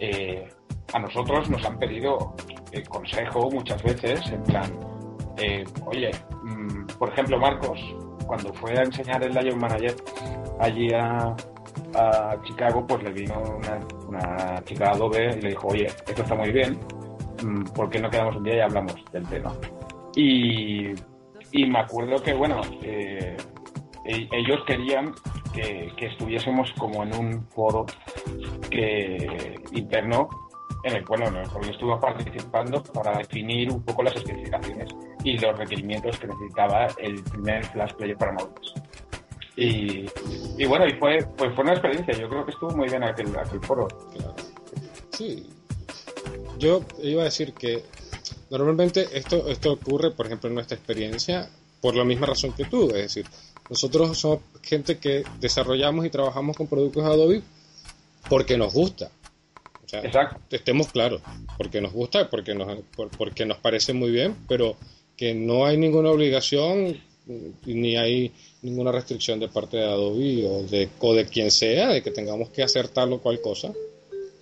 eh, a nosotros nos han pedido eh, consejo muchas veces, en plan, eh, oye, mm, por ejemplo, Marcos, cuando fue a enseñar el Lion Manager allí a, Chicago, pues le vino una, una chica Adobe y le dijo, oye, esto está muy bien, mm, ¿por qué no quedamos un día y hablamos del tema? Y Y me acuerdo que, bueno, eh, e- ellos querían que, que estuviésemos como en un foro que interno en el cual bueno, yo estuve participando para definir un poco las especificaciones y los requerimientos que necesitaba el primer Flash Player para móviles. Y, bueno, y fue, pues fue una experiencia. Yo creo que estuvo muy bien aquel, aquel foro. Sí. Yo iba a decir que normalmente esto, esto ocurre, por ejemplo, en nuestra experiencia, por la misma razón que tú. Es decir, nosotros somos gente que desarrollamos y trabajamos con productos Adobe porque nos gusta. O sea, Exacto. estemos claros, porque nos gusta, porque nos, por- porque nos parece muy bien, pero que no hay ninguna obligación mm, ni hay ninguna restricción de parte de Adobe o de, o de quien sea de que tengamos que hacer tal o cual cosa.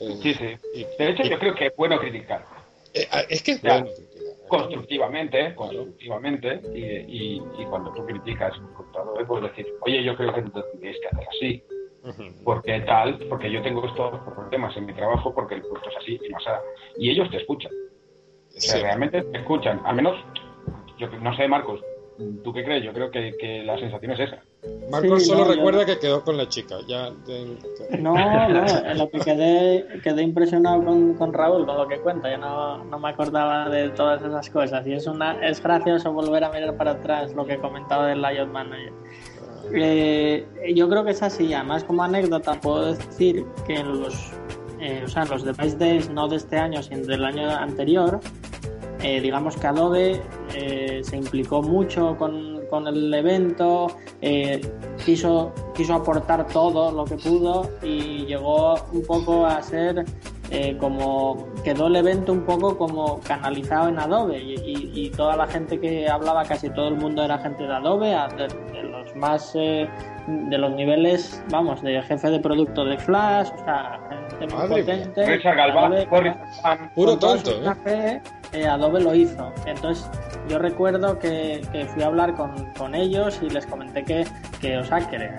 Eh, Sí, sí. y- De hecho, y- yo creo que es bueno criticar. eh, ah, es que es bueno criticar. constructivamente, constructivamente, y, y, cuando tú criticas un computador, puedes decir, oye, yo creo que no tendríais que hacer así. Porque tal, porque yo tengo estos problemas en mi trabajo, porque el producto es así y no sea. Y ellos te escuchan, o sea, Sí. realmente te escuchan, al menos, yo no sé, Marcos, ¿tú qué crees? Yo creo que, que la sensación es esa. Marcos Sí, solo no, yo- recuerda que quedó con la chica. Ya de- No, no, en lo que quedé, quedé impresionado con, con Raúl, con lo que cuenta. Yo no, no me acordaba de todas esas cosas. Y es, una, es gracioso volver a mirar para atrás lo que comentaba del Layout Manager. Eh, yo creo que es así. Además, como anécdota, puedo decir que en los, eh, o sea, los Device Days, no de este año, sino del año anterior, eh, digamos que Adobe eh, se implicó mucho con, con el evento, eh, quiso, quiso aportar todo lo que pudo y llegó un poco a ser como quedó el evento un poco como canalizado en Adobe y, toda la gente que hablaba, casi todo el mundo era gente de Adobe, más eh, de los niveles, vamos, de jefe de producto de Flash, o sea, gente muy Madre potente. Richard Galván, Puro tonto, ¿eh? café, eh, Adobe lo hizo. Entonces, yo recuerdo que, que fui a hablar con, con ellos y les comenté que, que o sea, que eh,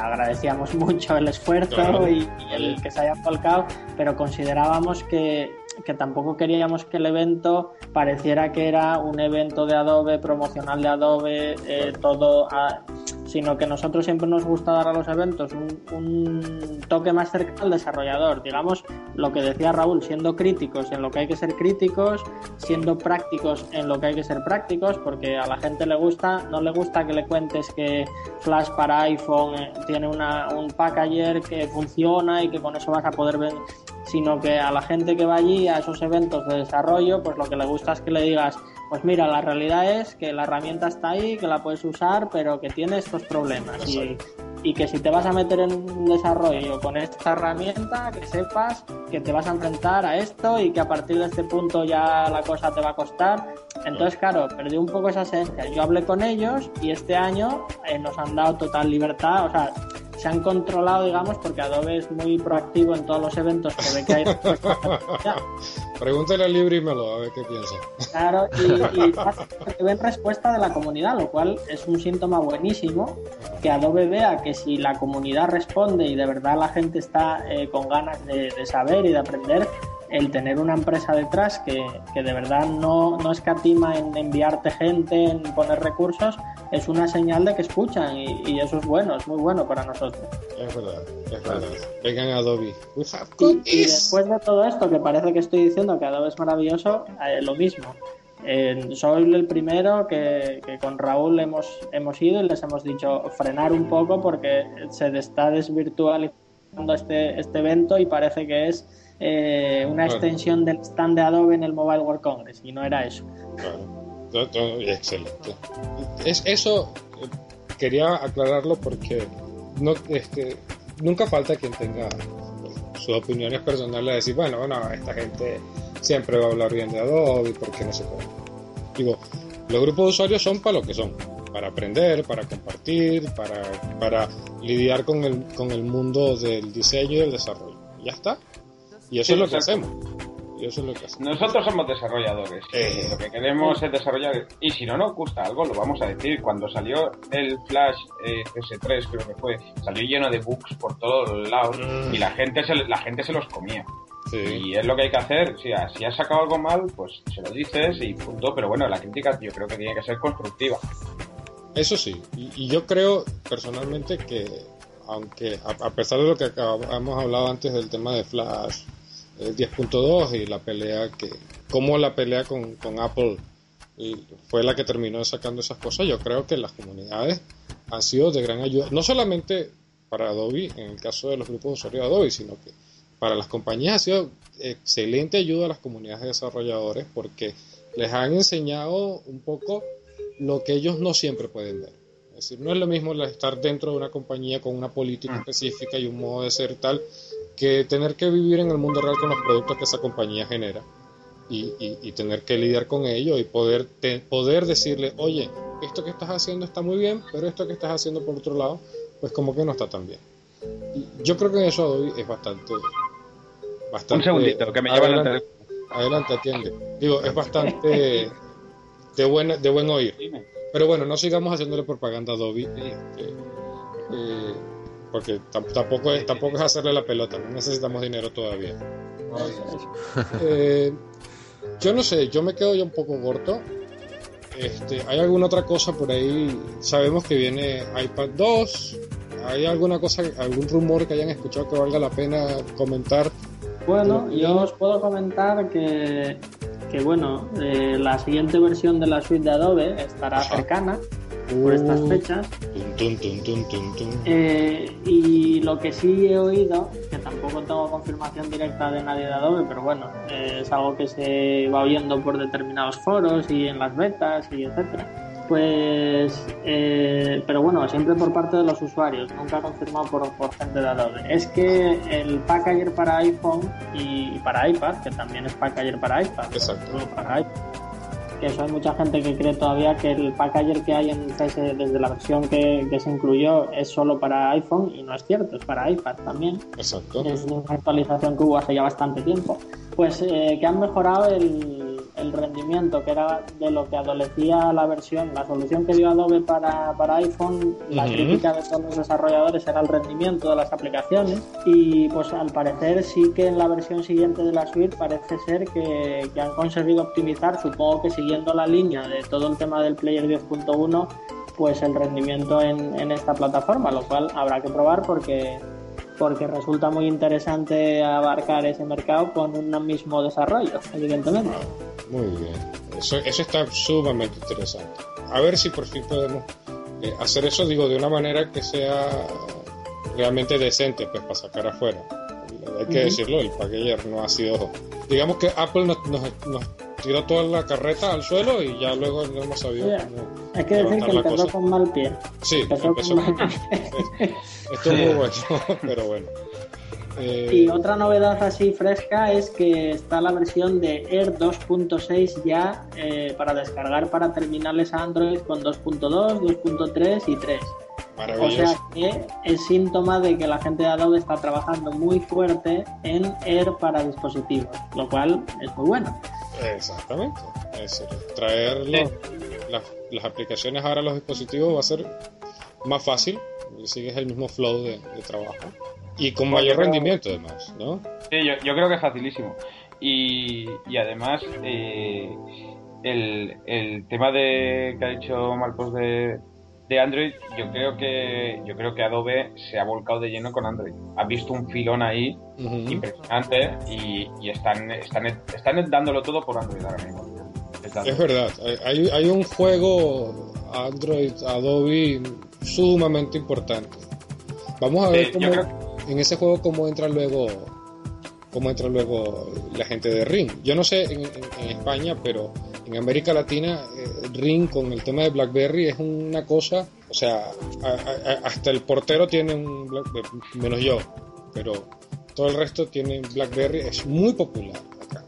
agradecíamos mucho el esfuerzo Claro, y, y el que se haya volcado, pero considerábamos que, que tampoco queríamos que el evento pareciera que era un evento de Adobe, promocional de Adobe, eh, todo, a- sino que nosotros siempre nos gusta dar a los eventos un, toque más cercano al desarrollador. Digamos, lo que decía Raúl, siendo críticos en lo que hay que ser críticos, siendo prácticos en lo que hay que ser prácticos, porque a la gente le gusta, no le gusta que le cuentes que Flash para iPhone eh, tiene una, un packager que funciona y que con eso vas a poder ver sino que a la gente que va allí a esos eventos de desarrollo, pues lo que le gusta es que le digas, pues mira, la realidad es que la herramienta está ahí, que la puedes usar, pero que tiene estos problemas. Y, y que si te vas a meter en un desarrollo con esta herramienta, que sepas que te vas a enfrentar a esto y que a partir de este punto ya la cosa te va a costar. Entonces, claro, perdí un poco esa esencia. Yo hablé con ellos y este año eh, nos han dado total libertad, o sea, se han controlado, digamos, porque Adobe es muy proactivo en todos los eventos que ve que hay. Pregúntale a Libre y Melo a ver qué piensa. Claro, y, y ven respuesta de la comunidad, lo cual es un síntoma buenísimo que Adobe vea que si la comunidad responde y de verdad la gente está eh, con ganas de, de saber y de aprender, el tener una empresa detrás que, que de verdad no, no escatima en enviarte gente, en poner recursos, es una señal de que escuchan y, y eso es bueno, es muy bueno para nosotros. Es verdad, es verdad. Vengan a Adobe. Y, después de todo esto, que parece que estoy diciendo que Adobe es maravilloso, eh, lo mismo. Eh, soy el primero que, que con Raúl hemos, hemos ido y les hemos dicho frenar un poco porque se está desvirtualizando este, este evento y parece que es eh, una extensión del stand de Adobe en el Mobile World Congress y no era eso. To- Excelente. Es, eso eh, quería aclararlo porque no, este, nunca falta quien tenga sus opiniones personales a decir, bueno, bueno, esta gente siempre va a hablar bien de Adobe porque no sé cómo. Digo, los grupos de usuarios son para lo que son, para aprender, para compartir, para, para lidiar con el, con el mundo del diseño y del desarrollo. Ya está. Y eso Sí, es lo que hacemos. Y eso es lo que hacemos. Nosotros somos desarrolladores. Eh. Lo que queremos es desarrollar. Y si no nos gusta algo, lo vamos a decir. Cuando salió el Flash eh, CS3, creo que fue, salió lleno de bugs por todos lados Mm. y la gente se, la gente se los comía. Sí. Y es lo que hay que hacer. Si, si has sacado algo mal, pues se lo dices y punto. Pero bueno, la crítica yo creo que tiene que ser constructiva. Eso sí, y, y yo creo personalmente que, aunque a, a pesar de lo que hemos hablado antes del tema de Flash eh, 10.2 y la pelea que, como la pelea con, con Apple y fue la que terminó sacando esas cosas, yo creo que las comunidades han sido de gran ayuda, no solamente para Adobe, en el caso de los grupos de usuarios de Adobe, sino que para las compañías ha sido excelente ayuda a las comunidades de desarrolladores porque les han enseñado un poco lo que ellos no siempre pueden ver. Es decir, no es lo mismo estar dentro de una compañía con una política específica y un modo de ser tal que tener que vivir en el mundo real con los productos que esa compañía genera y, y- y tener que lidiar con ello y poder, te- poder decirle, oye, esto que estás haciendo está muy bien, pero esto que estás haciendo por otro lado, pues como que no está tan bien. Y yo creo que en eso Adobe es bastante... bastante Un segundito, que me llevan el adelante, adelante, atiende. Digo, es bastante de, buena, de buen oír. Pero bueno, no sigamos haciéndole propaganda a Adobe, este, eh, porque tam- tampoco es, tampoco es hacerle la pelota, no necesitamos dinero todavía. Eh, yo no sé, yo me quedo ya un poco corto. Este, ¿Hay alguna otra cosa por ahí? Sabemos que viene iPad 2. ¿Hay alguna cosa, algún rumor que hayan escuchado que valga la pena comentar? Bueno, yo os puedo comentar que, que bueno, eh, la siguiente versión de la suite de Adobe estará Ajá. cercana por estas Uh, fechas. tun, tun, tun. Eh, y lo que sí he oído, que tampoco tengo confirmación directa de nadie de Adobe, pero bueno, eh, es algo que se va oyendo por determinados foros y en las betas y etcétera. Pues, eh, pero bueno, siempre por parte de los usuarios, nunca confirmado por, por gente de Adobe. Es que el packager para iPhone y para iPad, que también es packager para iPad, Exacto. solo para iPad, que eso hay mucha gente que cree todavía que el packager que hay en CS desde la versión que, que se incluyó es solo para iPhone y no es cierto, es para iPad también. Exacto. Es una actualización que hubo hace ya bastante tiempo. Pues eh, que han mejorado el, el rendimiento, que era de lo que adolecía la versión, la solución que dio Adobe para, para iPhone, la crítica de todos los desarrolladores era el rendimiento de las aplicaciones. Y pues al parecer sí que en la versión siguiente de la suite parece ser que, que han conseguido optimizar, supongo que siguiendo la línea de todo el tema del Player 10.1 pues el rendimiento en, en esta plataforma, lo cual habrá que probar porque porque resulta muy interesante abarcar ese mercado con un mismo desarrollo, evidentemente. Muy bien. Eso, eso está sumamente interesante. A ver si por fin podemos eh, hacer eso, digo, de una manera que sea realmente decente, pues, para sacar afuera. Hay que Ujú. decirlo, el packager no ha sido... Digamos que Apple nos, nos, nos tiró toda la carreta al suelo y ya luego no hemos sabido Ya. cómo Hay que decir que empezó cosa. con mal pie. Sí, empezó empezó con mal Esto es muy bueno, pero bueno. Eh, Y otra novedad así fresca es que está la versión de Air 2.6 ya eh, para descargar para terminales Android con 2.2, 2.3 y 3. O sea que es síntoma de que la gente de Adobe está trabajando muy fuerte en Air para dispositivos, lo cual es muy bueno. Exactamente. Es decir, traer los- las, las aplicaciones ahora a los dispositivos va a ser más fácil, sigues el mismo flow de, de trabajo y con mayor creo- rendimiento además, ¿no? Sí, yo, yo creo que es facilísimo. Y, y además, eh, el, el tema de que ha dicho Marcos de, de Android, yo creo que yo creo que Adobe se ha volcado de lleno con Android. Ha visto un filón ahí impresionante y, y están, están, están dándolo todo por Android ahora mismo. Es verdad, hay, hay un juego Android, Adobe sumamente importante. Vamos a ver cómo creo en ese juego cómo entra luego cómo entra luego la gente de Ring. Yo no sé en, en- en España, pero en América Latina eh, Ring con el tema de BlackBerry es una cosa, o sea, a- a- a- hasta el portero tiene un BlackBerry, menos yo, pero todo el resto tiene BlackBerry, es muy popular acá.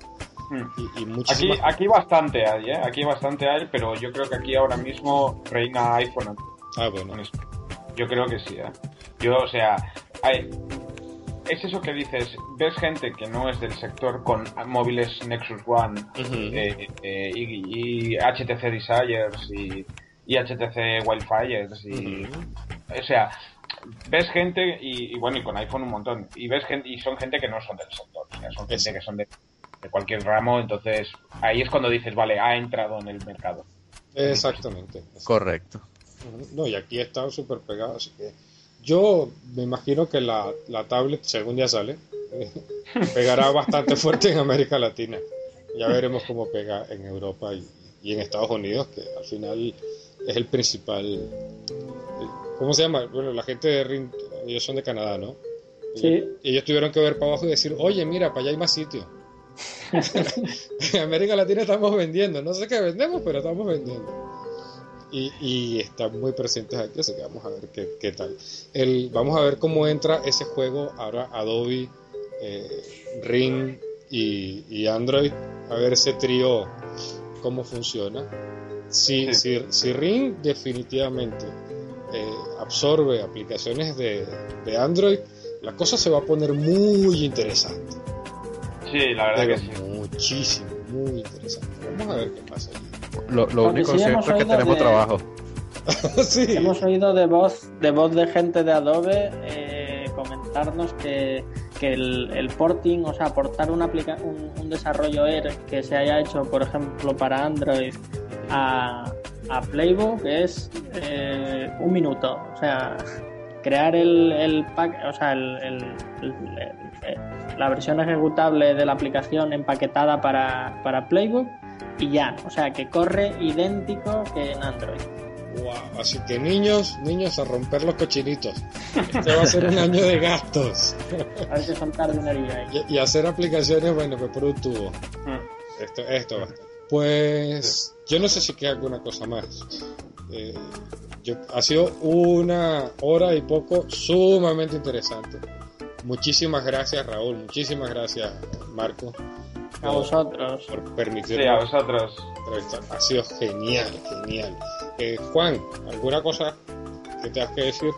Mm. Y, y Aquí, aquí bastante hay, ¿eh? Aquí bastante hay, pero yo creo que aquí ahora mismo reina iPhone Ah, bueno. Yo creo que sí, ¿eh? Yo, o sea, hay- es eso que dices, ves gente que no es del sector con móviles Nexus One eh, eh, y, y HTC Desires y, y HTC Wildfires y, o sea, ves gente y, y bueno, y con iPhone un montón, y ves gente, y son gente que no son del sector, o sea, son gente que son de, de cualquier ramo, entonces ahí es cuando dices, vale, ha entrado en el mercado. Exactamente. Correcto. No, y aquí está súper pegado, así que yo me imagino que la, la tablet, según ya sale, pegará bastante fuerte en América Latina. Ya veremos cómo pega en Europa y, y en Estados Unidos, que al final es el principal. ¿Cómo se llama? Bueno, la gente de Ring, ellos son de Canadá, ¿no? Sí. Ellos, ellos tuvieron que ver para abajo y decir, oye, mira, para allá hay más sitios. en América Latina estamos vendiendo, no sé qué vendemos, pero estamos vendiendo. Y, y están muy presentes aquí, así que vamos a ver qué, qué tal. El, vamos a ver cómo entra ese juego ahora Adobe, eh, Ring y, y Android, a ver ese trío cómo funciona. Si, si, si Ring definitivamente eh, absorbe aplicaciones de, de Android, la cosa se va a poner muy interesante. Sí, la verdad Pero que sí. muchísimo, muy interesante. Vamos a ver qué pasa. Lo, único sí cierto hemos es que oído tenemos de- trabajo. sí. Hemos oído de voz de voz de gente de Adobe eh, comentarnos que, que el, el porting, o sea, aportar una aplica un, un desarrollo Air que se haya hecho, por ejemplo, para Android a, a Playbook es eh, un minuto. O sea, crear el, el pack, o sea, el, el- el- el- la versión ejecutable de la aplicación empaquetada para, para Playbook y ya. O sea, que corre idéntico que en Android. Wow, así que niños, niños a romper los cochinitos. Este va a ser un año de gastos. Soltar ahí. Y, y hacer aplicaciones, bueno, pues por un tubo. Mm. Esto, esto a. Pues yo no sé si queda alguna cosa más. Eh, yo- ha sido una hora y poco sumamente interesante. Muchísimas gracias Raúl, muchísimas gracias Marco A vosotros. por Sí, a permitirnos vosotros. entrevistar. Ha sido genial, genial. Eh, Juan, ¿alguna cosa que tengas que decir?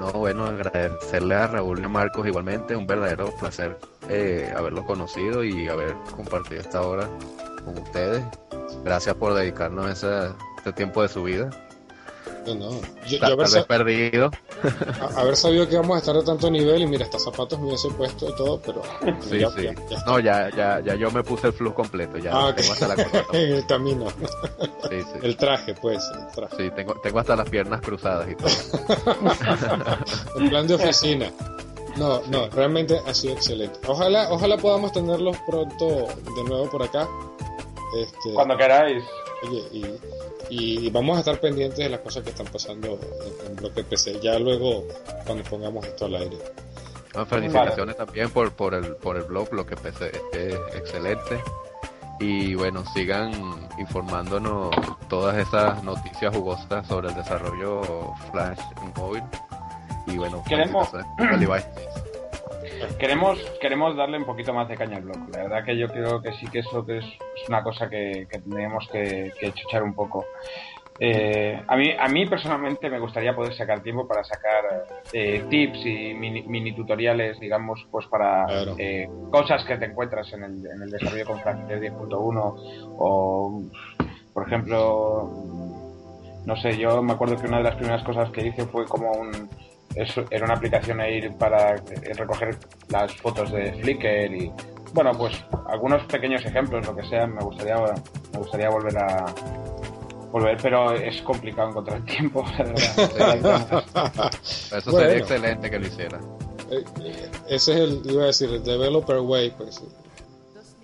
No, bueno, agradecerle a Raúl y a Marcos igualmente, un verdadero placer eh, haberlos conocido y haber compartido esta hora con ustedes. Gracias por dedicarnos ese, este tiempo de su vida. No, no. Yo, yo haber, tal vez sa- perdido. a- haber sabido que íbamos a estar de tanto nivel y mira, hasta zapatos me hubiese puesto y todo, pero Sí, ya, sí. ya- ya está. No, ya, ya, ya yo me puse el flujo completo, ya Ah, tengo hasta la corbata. el camino. Sí, sí. El traje, pues, el traje. Sí, tengo, tengo hasta las piernas cruzadas y todo. En plan de oficina. No, no, realmente ha sido excelente. Ojalá, ojalá podamos tenerlos pronto de nuevo por acá. Este, Cuando queráis. Oye, y, y vamos a estar pendientes de las cosas que están pasando en, en Bloque PC. Ya luego, cuando pongamos esto al aire. No, felicitaciones también por, por, el, por el blog, lo que PC es excelente. Y bueno, sigan informándonos todas esas noticias jugosas sobre el desarrollo Flash en móvil. Y bueno, Queremos-. Queremos, queremos darle un poquito más de caña al blog. La verdad que yo creo que sí que eso que es, es una cosa que, que tendríamos que, que chuchar un poco. Eh, a, mí, a mí personalmente me gustaría poder sacar tiempo para sacar eh, tips y mini, mini tutoriales, digamos, pues para Claro. eh, cosas que te encuentras en el, en el desarrollo con Flash 10.1 o, por ejemplo, no sé, yo me acuerdo que una de las primeras cosas que hice fue como un... eso era una aplicación ahí para eh, recoger las fotos de Flickr y... Bueno, pues algunos pequeños ejemplos, lo que sea, me gustaría, me gustaría volver a... Volver, pero es complicado encontrar el tiempo, la verdad. Eso Bueno. sería excelente que lo hiciera. Eh, Ese es el, iba a decir, el developer way, pues.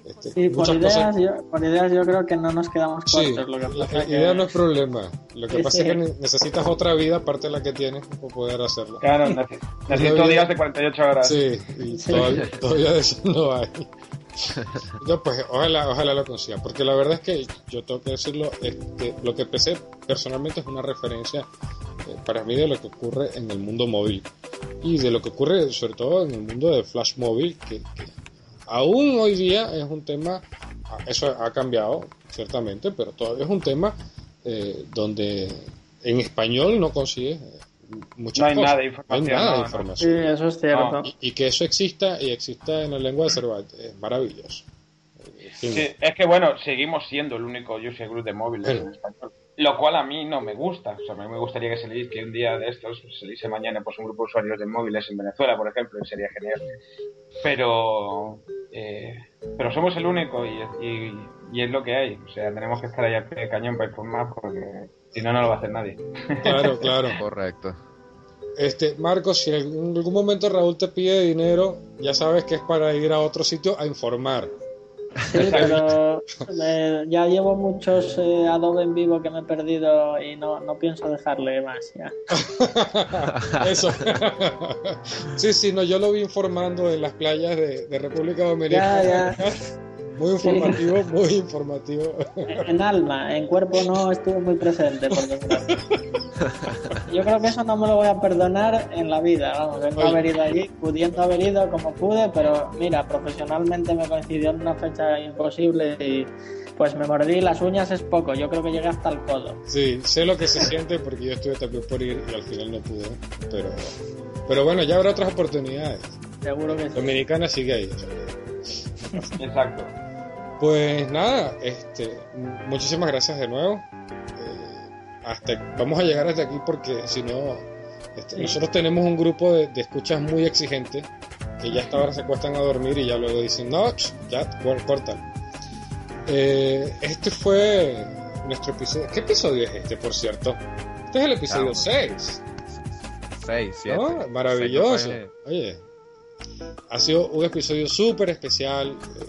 Este, Sí, por ideas, cosas- yo, por ideas yo creo que no nos quedamos Sí, cortos. lo que la pasa que- idea no es problema. Lo que Sí, pasa sí. es que ne- necesitas otra vida aparte de la que tienes para poder hacerlo. Claro, nece- necesito vida- días de 48 horas. Sí, y Sí. Todavía, todavía de eso no hay. No, pues ojalá, ojalá lo consiga, porque la verdad es que yo tengo que decirlo, este, lo que PC personalmente es una referencia eh, para mí de lo que ocurre en el mundo móvil y de lo que ocurre sobre todo en el mundo de Flash móvil, que, que aún hoy día es un tema, eso ha cambiado ciertamente, pero todavía es un tema eh, donde en español no consigues eh, muchas No hay cosas. nada de No hay información, nada de información. Sí, eso es cierto. No, Y, y que eso exista y exista en la lengua de Cervantes es maravilloso. Fin, Sí, es que bueno, seguimos siendo el único user group de móviles Sí. en español. Lo cual a mí no me gusta. O sea, a mí me gustaría que se le que un día de estos se le mañana pues un grupo de usuarios de móviles en Venezuela, por ejemplo, y sería genial. Pero eh, pero somos el único y, y y es lo que hay. O sea, tenemos que estar ahí al pie del cañón para informar porque si no, no lo va a hacer nadie. Claro, claro. Correcto. Este, Marcos, si en algún momento Raúl te pide dinero, ya sabes que es para ir a otro sitio a informar. Sí, pero eh, ya llevo muchos eh, Adobe en vivo que me he perdido y no, no pienso dejarle más ya. Eso. sí, sí, no, yo lo vi informando en las playas de, de República Dominicana. Ya, ya. Muy informativo, muy informativo. En alma, en cuerpo no estuve muy presente, por desgracia. Yo creo que eso no me lo voy a perdonar en la vida. Vamos, vengo a Oye. haber ido allí, pudiendo haber ido como pude, pero mira, profesionalmente me coincidió en una fecha imposible y pues me mordí las uñas es poco. Yo creo que llegué hasta el codo. Sí, sé lo que se siente porque yo estuve también por ir y al final no pude. Pero, pero bueno, ya habrá otras oportunidades. Seguro que sí. Dominicana sigue ahí. Exacto. Pues nada, este, muchísimas gracias de nuevo. Eh, hasta, vamos a llegar hasta aquí porque si no, este, Sí. nosotros tenemos un grupo de, de escuchas muy exigente que ya hasta ahora se acuestan a dormir y ya luego dicen, no, ya, cor- cortan. Eh, este fue nuestro episodio. ¿Qué episodio es este, por cierto? Este es el episodio Ah, 6. 6, 7. ¿no? Maravilloso. Oye, ha sido un episodio súper especial. Eh,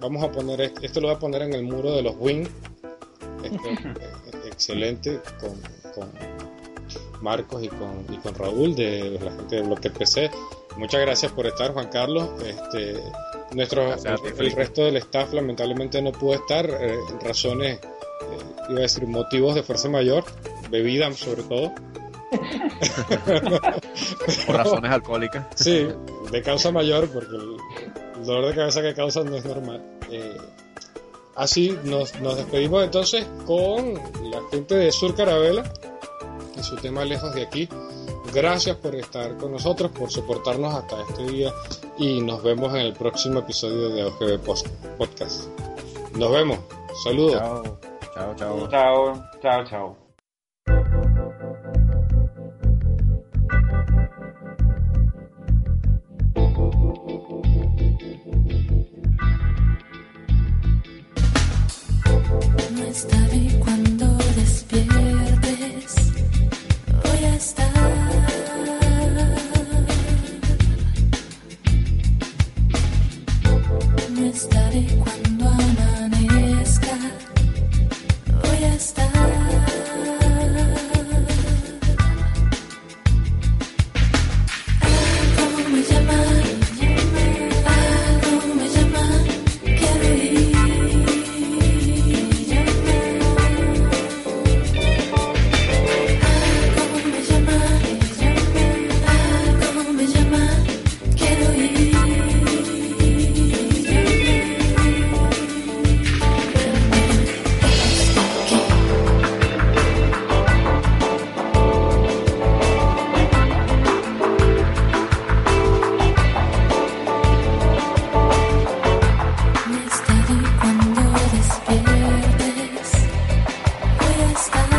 Vamos a poner, est- esto lo voy a poner en el muro de los Wing. Este, excelente con, con Marcos y con, y con Raúl de la gente de Bloque PC. Muchas gracias por estar, Juan Carlos. Este, nuestro, ti, el, resto del staff lamentablemente no pudo estar, eh, razones, eh, iba a decir motivos de fuerza mayor, bebida sobre todo. Por razones alcohólicas. Sí, de causa mayor, porque el, el dolor de cabeza que causa no es normal. Eh, así nos, nos despedimos entonces con la gente de Sur Carabela y su tema Lejos de aquí. Gracias por estar con nosotros, por soportarnos hasta este día y nos vemos en el próximo episodio de OGB Post- Podcast. Nos vemos. Saludos. Chao. Chao, chao. Chao, chao, chao. sky.